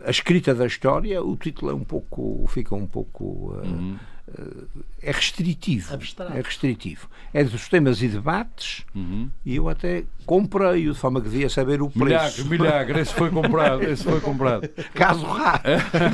A Escrita da História. O título é um pouco, fica um pouco. eh, Uhum. eh, é restritivo. Abstrato. É restritivo. É dos temas e debates Uhum. e eu até comprei-o de forma que devia saber o Milagre, preço. milagre, esse foi comprado. Esse foi comprado. Caso raro.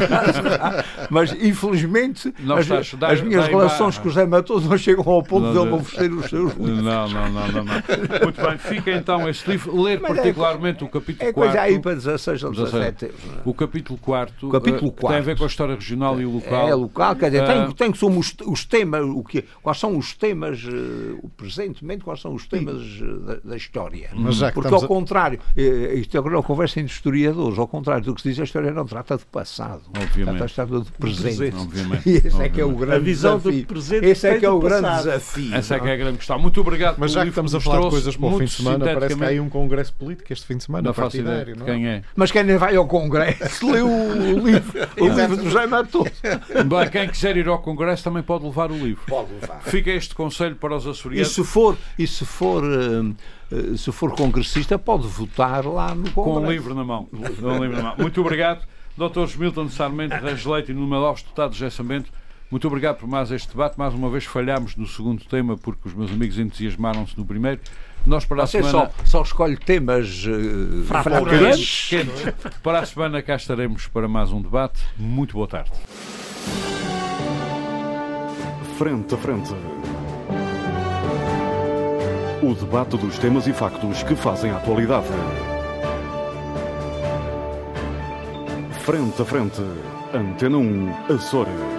Caso raro. Mas infelizmente Não as, estás- dá- as minhas relações com o Zé Matoso não chegam ao ponto Não, de ele não. me oferecer os seus livros. Não, não, não, não, não. Muito bem, fica então esse livro. Ler Mas é- particularmente o capítulo É coisa 4. aí para 16 ou 17. 17 euros. O capítulo 4 O capítulo tem a ver quarto. com a história regional e o local. É local, quer dizer, Ah. tem, tem que ser os, os temas, o que, quais são os temas, eh, o presentemente, quais são os temas eh, da, da história. Mas que Porque ao contrário, eh, isto agora é uma conversa entre historiadores, ao contrário do que se diz, a história não trata de passado, Obviamente. trata, de presente. Obviamente. E esse é que é o Obviamente. grande A visão do desafio. presente Esse é que é do o grande passado. desafio. Essa é que é a grande questão. Muito obrigado Mas já que estamos a falar de coisas para o fim de semana, parece que há aí um congresso político este fim de semana, Não faço ideia partidário, não é? quem é. Mas quem vai ao Congresso lê o, o livro, o livro do Jaime Matoso. Bem, quem quiser ir ao Congresso também pode levar o livro. Pode levar. Fica este conselho para os E açorianos. se for, e se for, eh, eh, se for congressista, pode votar lá no com Congresso. um livro na mão. Com um livro na mão. Muito obrigado. Dr. Milton Sarmento, Reis Leite e Nuno Alves, deputado de Gessamento. Muito obrigado por mais este debate. Mais uma vez falhámos no segundo tema porque os meus amigos entusiasmaram-se no primeiro. Nós para a Você semana... só, só escolhe temas uh, Quentes, quentes. Para a semana cá estaremos para mais um debate. Muito boa tarde. Frente a frente. O debate dos temas e factos que fazem a atualidade. Frente a frente. Antena 1, Açores.